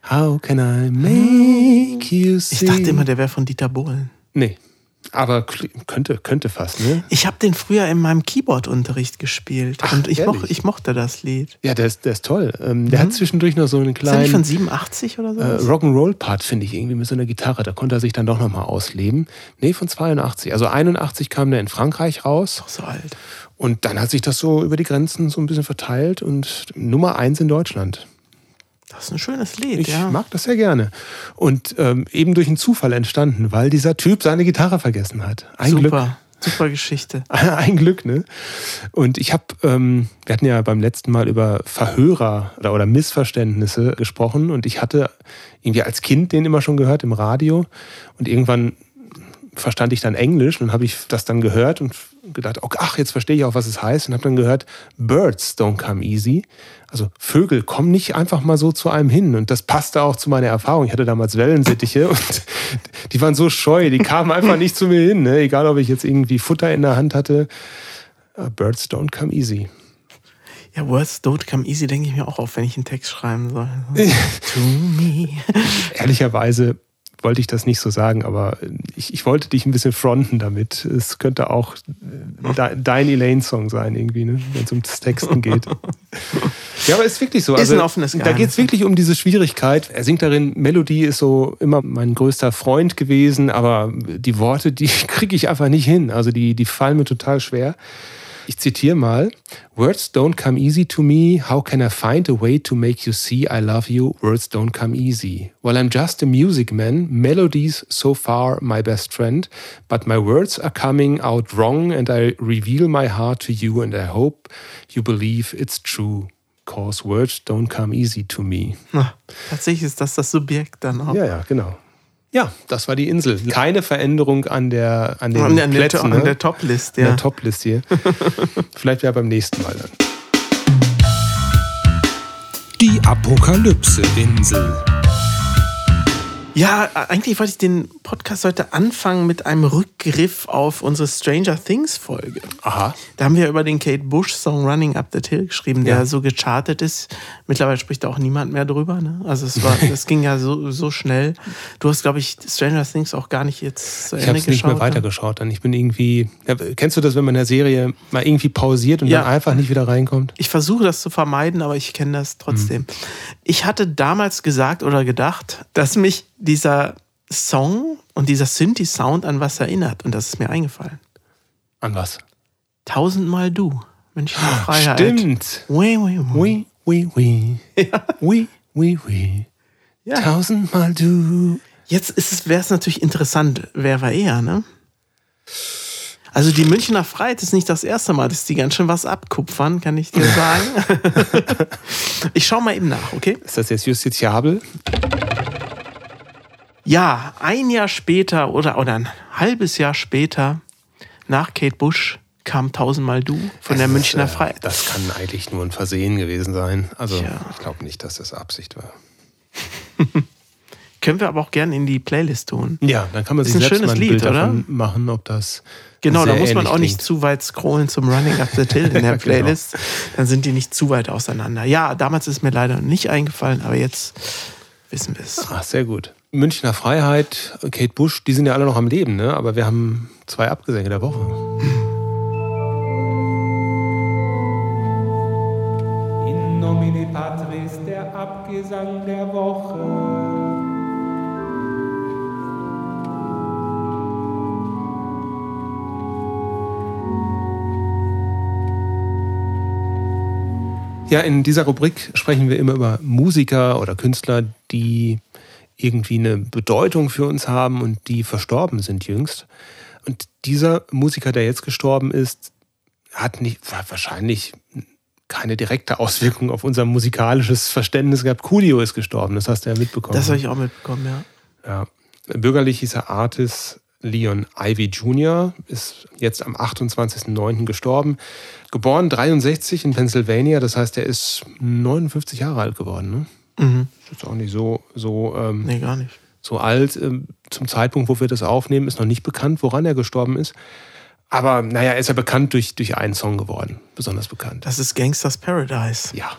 How can I make you see? Ich dachte immer, der wäre von Dieter Bohlen. Nee, aber könnte, könnte fast, ne? Ich habe den früher in meinem Keyboard-Unterricht gespielt Ach, und ich, moch, ich mochte das Lied. Ja, der ist, der ist toll. Ähm, der hat zwischendurch noch so einen Ist der nicht kleinen von 87 oder so? äh, Rock'n'Roll-Part, finde ich, irgendwie mit so einer Gitarre. Da konnte er sich dann doch nochmal ausleben. Nee, von 82. Also 81 kam der in Frankreich raus. so alt. Und dann hat sich das so über die Grenzen so ein bisschen verteilt und Nummer eins in Deutschland. Das ist ein schönes Lied, Ich ja. mag das sehr gerne. Und ähm, eben durch einen Zufall entstanden, weil dieser Typ seine Gitarre vergessen hat. Ein Glück. Super, super Geschichte. Ein Glück, ne? Und ich habe, ähm, wir hatten ja beim letzten Mal über Verhörer oder, oder Missverständnisse gesprochen und ich hatte irgendwie als Kind den immer schon gehört im Radio und irgendwann verstand ich dann Englisch und habe ich das dann gehört und gedacht, ach, jetzt verstehe ich auch, was es heißt und habe dann gehört, Birds don't come easy. Also Vögel kommen nicht einfach mal so zu einem hin und das passte auch zu meiner Erfahrung. Ich hatte damals Wellensittiche und die waren so scheu, die kamen einfach nicht zu mir hin, ne? egal ob ich jetzt irgendwie Futter in der Hand hatte. Uh, Birds don't come easy. Ja, Words don't come easy, denke ich mir auch auf, wenn ich einen Text schreiben soll. to me. Ehrlicherweise wollte ich das nicht so sagen, aber ich, ich wollte dich ein bisschen fronten damit. Es könnte auch de, dein Elaine-Song sein, irgendwie, ne? wenn es ums Texten geht. ja, aber es ist wirklich so. Ist Also, ein offenes da Geheimnis. geht es wirklich um diese Schwierigkeit. Er singt darin, Melodie ist so immer mein größter Freund gewesen, aber die Worte, die kriege ich einfach nicht hin. Also die, die fallen mir total schwer. Ich zitiere mal: Words don't come easy to me. How can I find a way to make you see I love you? Words don't come easy. Well, I'm just a music man. Melodies so far my best friend, but my words are coming out wrong, and I reveal my heart to you, and I hope you believe it's true. Cause words don't come easy to me. Na, tatsächlich ist das das Subjekt dann auch. Ja, ja, genau. Ja, das war die Insel. Keine Veränderung an der an den An, der- an der, Plätzen, an ne? der Top-List, an ja. der Top-List hier. Vielleicht ja beim nächsten Mal dann. Die Apokalypse-Insel. Ja, eigentlich wollte ich den Podcast heute anfangen mit einem Rückgriff auf unsere Stranger Things Folge. Aha. Da haben wir über den Kate Bush Song Running Up the Hill geschrieben, der Ja. so gechartet ist. Mittlerweile spricht da auch niemand mehr drüber. Ne? Also es war, das ging ja so, so schnell. Du hast, glaube ich, Stranger Things auch gar nicht jetzt zu Ich Ende habe es nicht mehr geschaut, ne? weitergeschaut. Dann ich bin irgendwie. Ja, kennst du das, wenn man in der Serie mal irgendwie pausiert und Ja. dann einfach nicht wieder reinkommt? Ich versuche das zu vermeiden, aber ich kenne das trotzdem. Ich hatte damals gesagt oder gedacht, dass mich dieser Song und dieser Synthi-Sound an was erinnert. Und das ist mir eingefallen. An was? Tausendmal du. Münchner Freiheit. Stimmt. Oui, oui, oui. Oui, oui, oui. Oui, oui, oui. Ja. Tausendmal du. Jetzt wäre es natürlich interessant, wer war eher, ne? Also die Münchner Freiheit ist nicht das erste Mal, dass die ganz schön was abkupfern, kann ich dir sagen. ich schau mal eben nach, okay? Ist das jetzt justiziabel? Ja, ein Jahr später oder, oder ein halbes Jahr später, nach Kate Bush, kam Tausendmal Du von der Das ist, Münchner äh, Freiheit. Das kann eigentlich nur ein Versehen gewesen sein. Also Tja. ich glaube nicht, dass das Absicht war. Können wir aber auch gerne in die Playlist tun. Ja, dann kann man sich ein selbst schönes ein Lied, Bild oder? machen, ob das Genau, da muss man auch nicht klingt. zu weit scrollen zum Running Up the Hill in der Genau. Playlist. Dann sind die nicht zu weit auseinander. Ja, damals ist mir leider nicht eingefallen, aber jetzt wissen wir es. Ach, sehr gut. Münchner Freiheit, Kate Bush, die sind ja alle noch am Leben, ne? aber wir haben zwei Abgesänge der Woche. In nomine Patris der Abgesang der Woche. Ja, in dieser Rubrik sprechen wir immer über Musiker oder Künstler, die irgendwie eine Bedeutung für uns haben und die verstorben sind jüngst. Und dieser Musiker, der jetzt gestorben ist, hat nicht, wahrscheinlich keine direkte Auswirkung auf unser musikalisches Verständnis gehabt. Coolio ist gestorben, das hast du ja mitbekommen. Das habe ich auch mitbekommen, ja. Ja. Bürgerlich hieß er Artis Leon Ivy Jr., ist jetzt am 28.09. gestorben. Geboren 63 in Pennsylvania, das heißt, er ist 59 Jahre alt geworden. Ne? Mhm. Ist auch nicht so, so, ähm, Nee, gar nicht. so alt. Ähm, zum Zeitpunkt, wo wir das aufnehmen, ist noch nicht bekannt, woran er gestorben ist. Aber naja, er ist ja bekannt durch, durch einen Song geworden, besonders bekannt. Das ist Gangsters Paradise. Ja.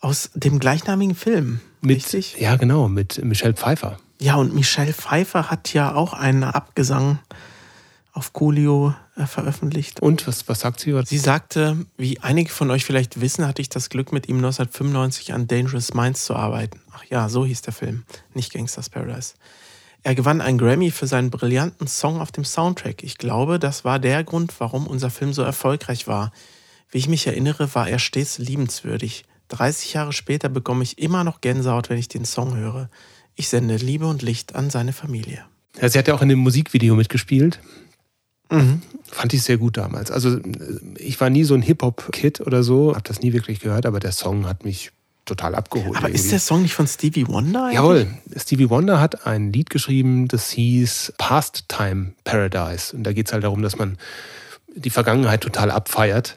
Aus dem gleichnamigen Film. Mit, Richtig? Ja, genau, mit Michelle Pfeiffer. Ja, und Michelle Pfeiffer hat ja auch einen Abgesang auf Coolio äh, veröffentlicht. Und was, was sagt sie? Sie sagte, wie einige von euch vielleicht wissen, hatte ich das Glück, mit ihm 1995 an Dangerous Minds zu arbeiten. Ach ja, so hieß der Film, nicht Gangsters Paradise. Er gewann einen Grammy für seinen brillanten Song auf dem Soundtrack. Ich glaube, das war der Grund, warum unser Film so erfolgreich war. Wie ich mich erinnere, war er stets liebenswürdig. 30 Jahre später bekomme ich immer noch Gänsehaut, wenn ich den Song höre. Ich sende Liebe und Licht an seine Familie. Ja, sie hat ja auch in dem Musikvideo mitgespielt. Mhm. Fand ich sehr gut damals. Also äh, ich war nie so ein Hip-Hop-Kid oder so, habe das nie wirklich gehört, aber der Song hat mich total abgeholt. Aber ist irgendwie. der Song nicht von Stevie Wonder? eigentlich? Jawohl, Stevie Wonder hat ein Lied geschrieben, das hieß Pastime Paradise. Und da geht es halt darum, dass man die Vergangenheit total abfeiert.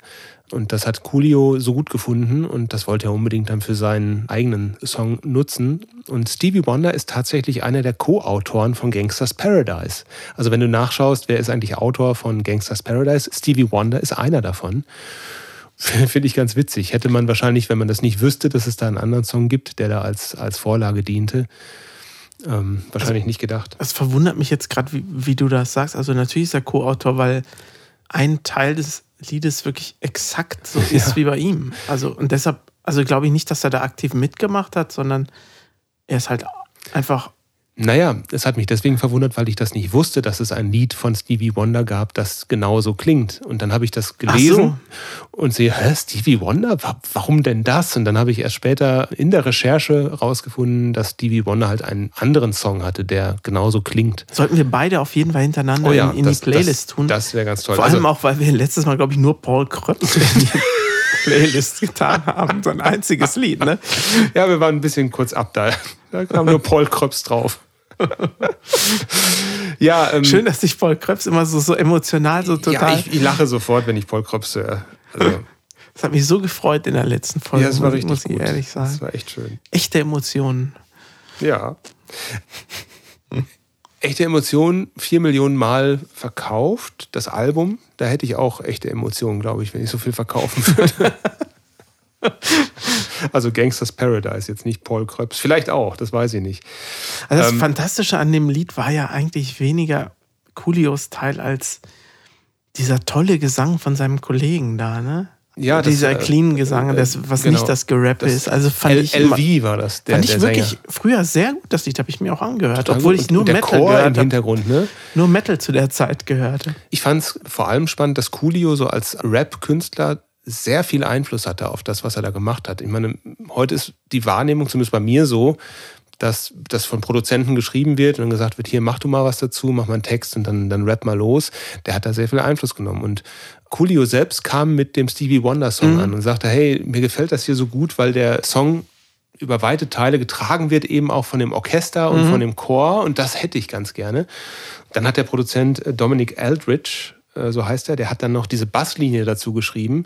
Und das hat Coolio so gut gefunden und das wollte er unbedingt dann für seinen eigenen Song nutzen. Und Stevie Wonder ist tatsächlich einer der Co-Autoren von Gangsters Paradise. Also wenn du nachschaust, wer ist eigentlich Autor von Gangsters Paradise? Stevie Wonder ist einer davon. Finde ich ganz witzig. Hätte man wahrscheinlich, wenn man das nicht wüsste, dass es da einen anderen Song gibt, der da als, als Vorlage diente, Ähm, wahrscheinlich nicht gedacht. Es verwundert mich jetzt gerade, wie, wie du das sagst. Also natürlich ist er Co-Autor, weil ein Teil des Liedes wirklich exakt so ist Ja. wie bei ihm. Also und deshalb, also glaube ich nicht, dass er da aktiv mitgemacht hat, sondern er ist halt einfach Naja, es hat mich deswegen verwundert, weil ich das nicht wusste, dass es ein Lied von Stevie Wonder gab, das genauso klingt. Und dann habe ich das gelesen und sehe, hä, Stevie Wonder? Wa- Warum denn das? Und dann habe ich erst später in der Recherche rausgefunden, dass Stevie Wonder halt einen anderen Song hatte, der genauso klingt. Sollten wir beide auf jeden Fall hintereinander in, in das, die Playlist das, tun. Das wäre ganz toll. Vor allem Also, auch, weil wir letztes Mal, glaube ich, nur Paul die Playlist getan haben. So ein einziges Lied, ne? ja, wir waren ein bisschen kurz ab da. Da kam nur Paul Kröps drauf. ja, ähm, Schön, dass sich Paul Kröps immer so, so emotional, so ja, total. ich, ich lache sofort, wenn ich Paul Kröps höre. Also, das hat mich so gefreut in der letzten Folge, ja, es war muss- richtig muss ich gut. ehrlich sagen. Das war echt schön. Echte Emotionen. Ja. Echte Emotionen, vier Millionen Mal verkauft, das Album. Da hätte ich auch echte Emotionen, glaube ich, wenn ich so viel verkaufen würde. also Gangsters Paradise, jetzt nicht Paul Kröps. Vielleicht auch, das weiß ich nicht. Also das Ähm, Fantastische an dem Lied war ja eigentlich weniger Coolios Teil als dieser tolle Gesang von seinem Kollegen da, ne? Ja, das, dieser äh, clean Gesang, äh, das, was genau. nicht das Gerappe Das ist. Also fand L ich, immer- LV war das, der, fand ich der wirklich Sänger. früher sehr gut. Das Lied habe ich mir auch angehört, Total obwohl gut. ich nur Metal Chor im gehört habe. Hintergrund, ne? Nur Metal zu der Zeit gehörte. Ich fand es vor allem spannend, dass Coolio so als Rap-Künstler sehr viel Einfluss hatte auf das, was er da gemacht hat. Ich meine, heute ist die Wahrnehmung, zumindest bei mir so, dass das von Produzenten geschrieben wird und dann gesagt wird, hier mach du mal was dazu, mach mal einen Text und dann, dann rap mal los. Der hat da sehr viel Einfluss genommen. Und Coolio selbst kam mit dem Stevie Wonder Song Mhm. an und sagte, hey, mir gefällt das hier so gut, weil der Song über weite Teile getragen wird, eben auch von dem Orchester und von dem Chor. Und das hätte ich ganz gerne. Dann hat der Produzent äh, Dominic Eldridge, so heißt er, der hat dann noch diese Basslinie dazu geschrieben,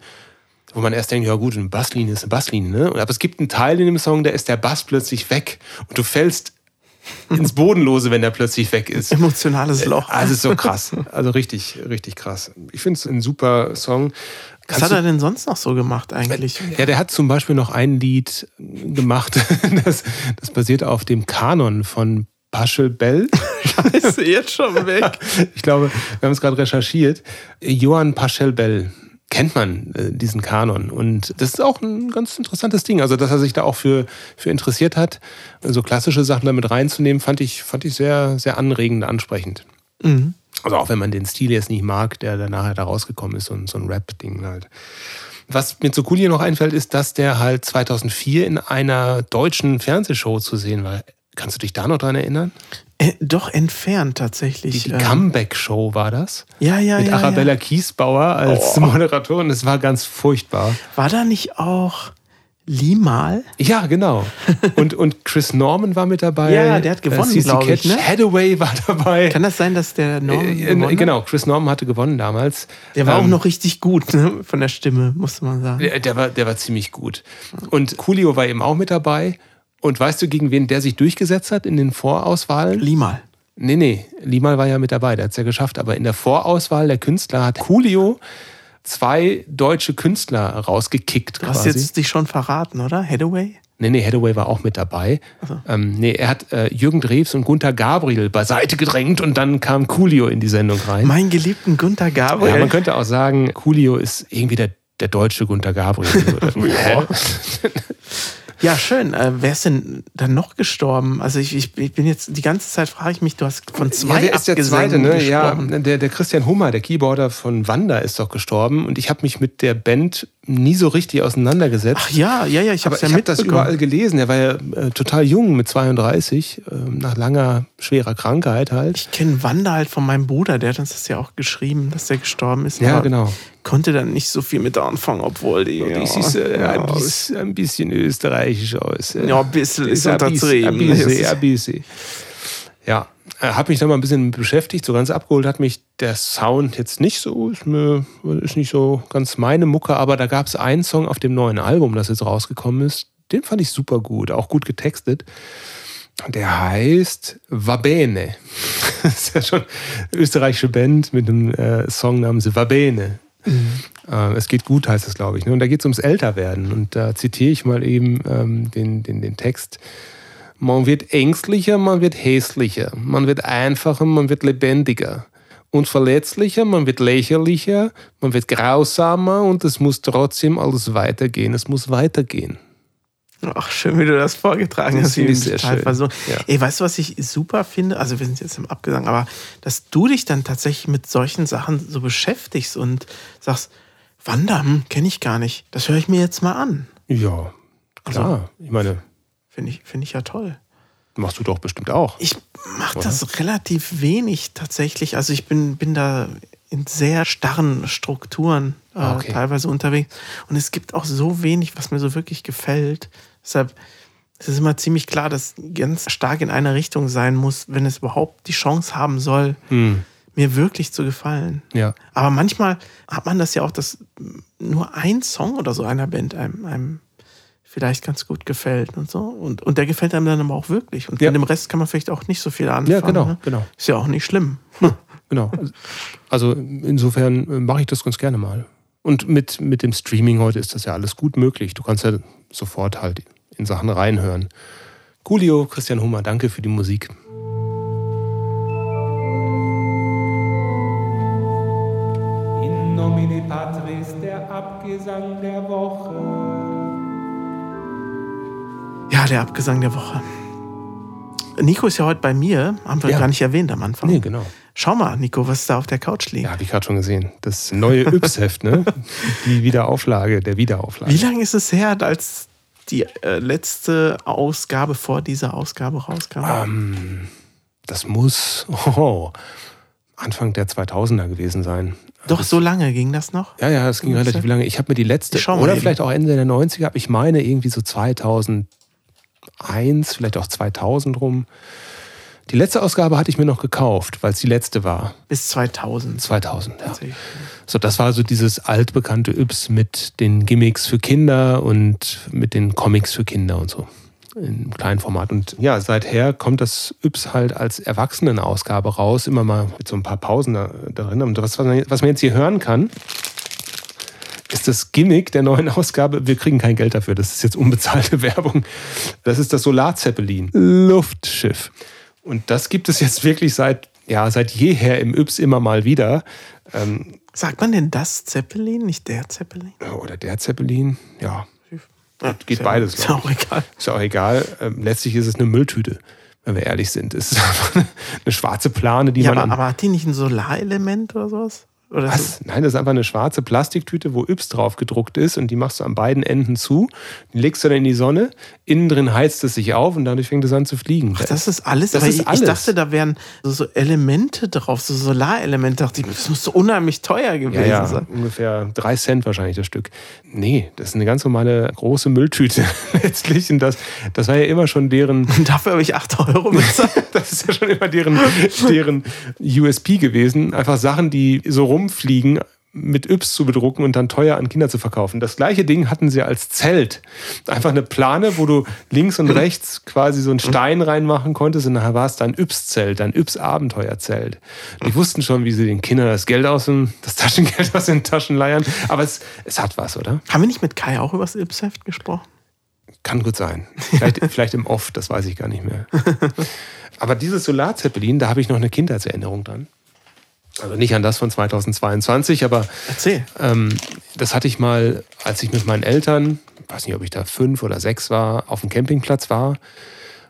wo man erst denkt, ja gut, eine Basslinie ist eine Basslinie, ne? Aber es gibt einen Teil in dem Song, da ist der Bass plötzlich weg und du fällst ins Bodenlose, wenn der plötzlich weg ist. Emotionales Loch. Also ist so krass. Also richtig, richtig krass. Ich finde es ein super Song. was Kannst hat du- er denn sonst noch so gemacht eigentlich? ja, der hat zum Beispiel noch ein Lied gemacht, das, das basiert auf dem Kanon von Paschel Bell. Ist jetzt schon weg. Ich glaube, wir haben es gerade recherchiert. Johann Paschel Bell kennt man äh, diesen Kanon. Und das ist auch ein ganz interessantes Ding. Also, dass er sich da auch für, für interessiert hat, so klassische Sachen damit reinzunehmen, fand ich, fand ich sehr, sehr anregend, ansprechend. Mhm. Also auch wenn man den Stil jetzt nicht mag, der dann nachher da rausgekommen ist, so ein, so ein Rap-Ding halt. Was mir zu Coolio noch einfällt, ist, dass der halt 2004 in einer deutschen Fernsehshow zu sehen war. Kannst du dich da noch dran erinnern? Äh, doch entfernt Die, tatsächlich. die ähm, Comeback-Show war das? ja, ja, Mit ja, Arabella ja. Kiesbauer als Oh. Moderatorin. Das war ganz furchtbar. War da nicht auch Limal? Ja, genau. Und, und Chris Norman war mit dabei. Ja, der hat gewonnen, Äh, CeCe glaub ich, ne? Hathaway war dabei. Kann das sein, dass der Norman Äh, gewonnen hat? genau, Chris Norman hatte gewonnen damals. Der war auch Ähm, noch richtig gut ne? von der Stimme, musste man sagen. Der, der, war, der war ziemlich gut. Und Coolio war eben auch mit dabei. Und weißt du, gegen wen der sich durchgesetzt hat in den Vorauswahlen? Limal. Nee, nee, Limal war ja mit dabei, der hat es ja geschafft. Aber in der Vorauswahl der Künstler hat Coolio zwei deutsche Künstler rausgekickt Du hast quasi. jetzt dich schon verraten, oder? Hathaway? Nee, nee, Hathaway war auch mit dabei. Ähm, nee, er hat äh, Jürgen Drews und Gunther Gabriel beiseite gedrängt und dann kam Coolio in die Sendung rein. Mein geliebten Gunther Ja, Gabriel. man könnte auch sagen, Coolio ist irgendwie der, der deutsche Gunther Gabriel. Hä? Ja, schön. Äh, wer ist denn dann noch gestorben? Also ich, ich, ich bin jetzt die ganze Zeit frage ich mich, du hast von zwei ja, wer ist der zweite, ne? Ja, der, der Christian Hummer, der Keyboarder von Wanda, ist doch gestorben und ich habe mich mit der Band nie so richtig auseinandergesetzt. Ach ja, ja, ja, ich habe ja ich habe das überall gelesen. Er war ja äh, total jung mit 32, äh, nach langer, schwerer Krankheit halt. Ich kenne Wanda halt von meinem Bruder, der hat uns das ja auch geschrieben, dass der gestorben ist. Ja, genau. Konnte dann nicht so viel mit anfangen, obwohl die. Ja, sieht äh, ja, ein, bisschen, ein bisschen österreichisch aus. äh. Ja, ein bisschen ist bisschen, untertrieben. Ein bisschen, ein bisschen. Ja, habe mich da mal ein bisschen beschäftigt. So ganz abgeholt hat mich der Sound jetzt nicht so. Ist, mir, ist nicht so ganz meine Mucke, aber da gab es einen Song auf dem neuen Album, das jetzt rausgekommen ist. Den fand ich super gut, auch gut getextet. Der heißt Vabene. Das ist ja schon eine österreichische Band mit einem äh, Song namens Vabene. Äh, es geht gut, heißt es, glaube ich. Ne? Und da geht es ums Älterwerden. Und da zitiere ich mal eben ähm, den, den, den Text. Man wird ängstlicher, man wird hässlicher, man wird einfacher, man wird lebendiger und verletzlicher, man wird lächerlicher, man wird grausamer und es muss trotzdem alles weitergehen. Es muss weitergehen. Ach, schön, wie du das vorgetragen Das hast. finde ich wie sehr schön. Ja. Ey, weißt du, was ich super finde? Also, wir sind jetzt im Abgesang, aber dass du dich dann tatsächlich mit solchen Sachen so beschäftigst und sagst, Wanda, hm, kenne ich gar nicht. Das höre ich mir jetzt mal an. Ja, klar. ich meine, Finde ich, finde ich ja toll. machst du doch bestimmt auch. Ich mache das relativ wenig tatsächlich. Also ich bin, bin da in sehr starren Strukturen äh, Ah, okay. teilweise unterwegs. Und es gibt auch so wenig, was mir so wirklich gefällt. Deshalb ist es immer ziemlich klar, dass ganz stark in einer Richtung sein muss, wenn es überhaupt die Chance haben soll, Hm. mir wirklich zu gefallen. Ja. Aber manchmal hat man das ja auch, dass nur ein Song oder so einer Band einem, einem vielleicht ganz gut gefällt und so. Und, und der gefällt einem dann aber auch wirklich. Und Ja. mit dem Rest kann man vielleicht auch nicht so viel anfangen. Ja, genau, ne? genau. Ist ja auch nicht schlimm. Genau. Also insofern äh, mache ich das ganz gerne mal. Und mit, mit dem Streaming heute ist das ja alles gut möglich. Du kannst ja sofort halt in Sachen reinhören. Coolio, Christian Hummer, danke für die Musik. In nomine Patris, der Abgesang der Woche. Ja, der Abgesang der Woche. Nico ist ja heute bei mir, haben wir Ja. gar nicht erwähnt am Anfang. Nee, genau. Schau mal, Nico, was da auf der Couch liegt. Ja, habe ich gerade schon gesehen. Das neue Yps-Heft, ne? Die Wiederauflage, der Wiederauflage. Wie lange ist es her, als die äh, letzte Ausgabe vor dieser Ausgabe rauskam? Ähm, das muss oh, Anfang der 2000er gewesen sein. Doch, so lange ging das noch? Ja, ja, das ging relativ lange. Ich habe mir die letzte, schau mal oder eben. vielleicht auch Ende der 90er, aber ich meine irgendwie so 2001, vielleicht auch 2000 rum. Die letzte Ausgabe hatte ich mir noch gekauft, weil es die letzte war. Bis 2000. 2000, ja. So, das war so dieses altbekannte Yps mit den Gimmicks für Kinder und mit den Comics für Kinder und so. Im kleinen Format. Und ja, seither kommt das Yps halt als Erwachsenenausgabe raus, immer mal mit so ein paar Pausen da, darin. Und was, was man jetzt hier hören kann, ist das Gimmick der neuen Ausgabe. Wir kriegen kein Geld dafür, das ist jetzt unbezahlte Werbung. Das ist das Solarzeppelin. Luftschiff. Und das gibt es jetzt wirklich seit, ja, seit jeher im Yps immer mal wieder. Ähm, Sagt man denn das Zeppelin, nicht der Zeppelin? oder der Zeppelin, ja, Ja, geht ja- beides, Ist auch egal. ist ja auch egal. Ähm, letztlich ist es eine Mülltüte, wenn wir ehrlich sind. Es ist einfach eine schwarze Plane, die Ja, man aber, aber hat die nicht ein Solarelement oder sowas? Oder so? Was? Nein, das ist einfach eine schwarze Plastiktüte, wo Yps drauf gedruckt ist und die machst du an beiden Enden zu. Die legst du dann in die Sonne. Innen drin heizt es sich auf und dadurch fängt es an zu fliegen. Ach, das ist alles. Das ist ich, alles. ich dachte, da wären so, so Elemente drauf, so Solarelemente. Dachte ich, das muss so unheimlich teuer gewesen ja, ja, sein. ungefähr drei Cent wahrscheinlich das Stück. Nee, das ist eine ganz normale große Mülltüte letztlich. Und das, das war ja immer schon deren, Und dafür habe ich 8 Euro bezahlt. das ist ja schon immer deren, deren USP gewesen. Einfach Sachen, die so rumfliegen, mit Yps zu bedrucken und dann teuer an Kinder zu verkaufen. Das gleiche Ding hatten sie als Zelt. Einfach eine Plane, wo du links und rechts quasi so einen Stein reinmachen konntest und nachher war es dein Yps-Zelt, dein Yps-Abenteuerzelt. Die wussten schon, wie sie den Kindern das Geld aus dem, das Taschengeld aus den Taschen leiern. Aber es, es hat was, oder? haben wir nicht mit Kai auch über das Ipsheft gesprochen? Kann gut sein. Vielleicht, vielleicht im Off, das weiß ich gar nicht mehr. Aber dieses Solarzeppelin, da habe ich noch eine Kindheitserinnerung dran. Also nicht an das von 2022, aber Erzähl. ähm, das hatte ich mal, als ich mit meinen Eltern, weiß nicht, ob ich da fünf oder sechs war, auf dem Campingplatz war.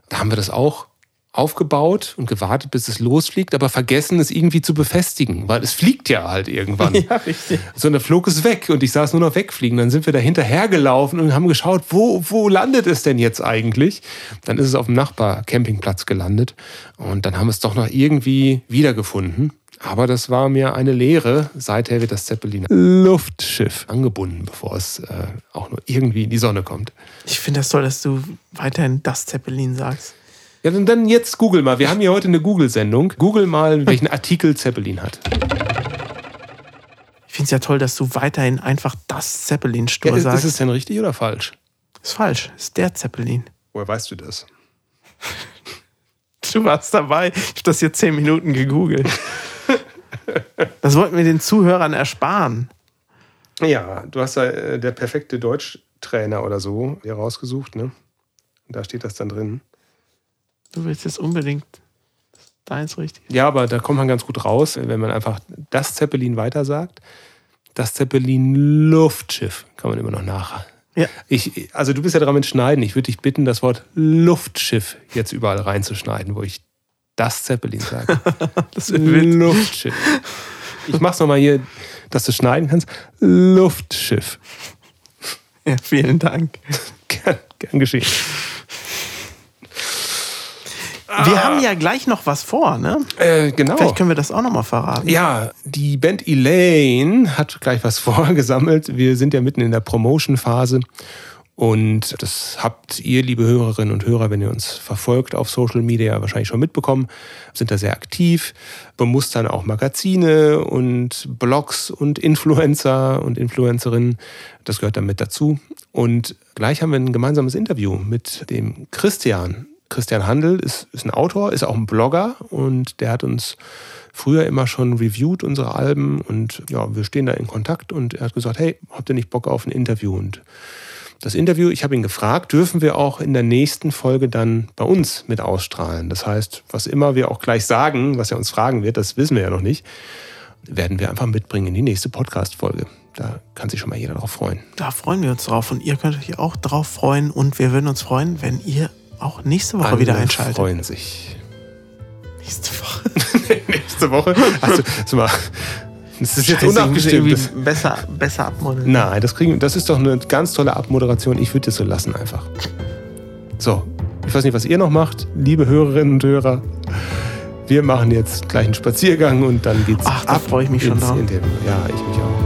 Da haben wir das auch aufgebaut und gewartet, bis es losfliegt, aber vergessen, es irgendwie zu befestigen, weil es fliegt ja halt irgendwann. Ja, richtig. So, und dann flog es weg und ich sah es nur noch wegfliegen. Dann sind wir da hinterhergelaufen und haben geschaut, wo, wo landet es denn jetzt eigentlich? Dann ist es auf dem Nachbar-Campingplatz gelandet und dann haben wir es doch noch irgendwie wiedergefunden. Aber das war mir eine Lehre. Seither wird das Zeppelin Luftschiff angebunden, bevor es äh, auch nur irgendwie in die Sonne kommt. Ich finde das toll, dass du weiterhin das Zeppelin sagst. Ja, dann, dann jetzt google mal. Wir haben hier heute eine Google-Sendung. Google mal, welchen Artikel Zeppelin hat. Ich finde es ja toll, dass du weiterhin einfach das Zeppelin Ja, stur ist, ist sagst. es denn richtig oder falsch? ist falsch. ist der Zeppelin. Woher weißt du das? Du warst dabei. Ich habe das jetzt zehn Minuten gegoogelt. Das wollten wir den Zuhörern ersparen. Ja, du hast da äh, der perfekte Deutschtrainer oder so hier rausgesucht, ne? Und da steht das dann drin. Du willst jetzt unbedingt deins richtig. Ja, aber da kommt man ganz gut raus, wenn man einfach das Zeppelin weiter sagt. Das Zeppelin Luftschiff kann man immer noch nach. Ja. Ich, also du bist ja dran mit Schneiden. Ich würde dich bitten, das Wort Luftschiff jetzt überall reinzuschneiden, wo ich das Zeppelin sage. Das wird wild. Luftschiff. Ich mach's nochmal hier, dass du schneiden kannst. Luftschiff. Ja, vielen Dank. Gern, gern geschehen. Wir haben ja gleich noch was vor, ne? Äh, genau. Vielleicht können wir das auch nochmal verraten. Ja, die Band Elaine hat gleich was vorgesammelt. Wir sind ja mitten in der Promotion-Phase. Und das habt ihr, liebe Hörerinnen und Hörer, wenn ihr uns verfolgt auf Social Media, wahrscheinlich schon mitbekommen, sind da sehr aktiv, bemustern auch Magazine und Blogs und Influencer und Influencerinnen. Das gehört damit dazu. Und gleich haben wir ein gemeinsames Interview mit dem Christian. Christian Handel ist, ist ein Autor, ist auch ein Blogger und der hat uns früher immer schon reviewed, unsere Alben. Und ja, wir stehen da in Kontakt und er hat gesagt, hey, habt ihr nicht Bock auf ein Interview? Und das Interview, ich habe ihn gefragt, dürfen wir auch in der nächsten Folge dann bei uns mit ausstrahlen. Das heißt, was immer wir auch gleich sagen, was er uns fragen wird, das wissen wir ja noch nicht, werden wir einfach mitbringen in die nächste Podcast-Folge. Da kann sich schon mal jeder drauf freuen. Da freuen wir uns drauf und ihr könnt euch auch drauf freuen und wir würden uns freuen, wenn ihr auch nächste Woche wieder Alle einschaltet. freuen sich. Nächste Woche. nächste Woche? Mal, das ist jetzt Scheiße, unabgestimmt. Besser, besser abmoderieren. nein, das, kriegen, das ist doch eine ganz tolle Abmoderation. Ich würde das so lassen einfach. So, ich weiß nicht, was ihr noch macht, liebe Hörerinnen und Hörer. Wir machen jetzt gleich einen Spaziergang und dann geht's Ach, da ab freue ich mich schon drauf. Ja, ich mich auch.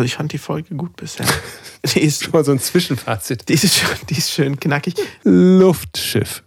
Also ich fand die Folge gut bisher. Die ist, Schon mal so ein Zwischenfazit. die ist, schön, die ist schön knackig. Luftschiff.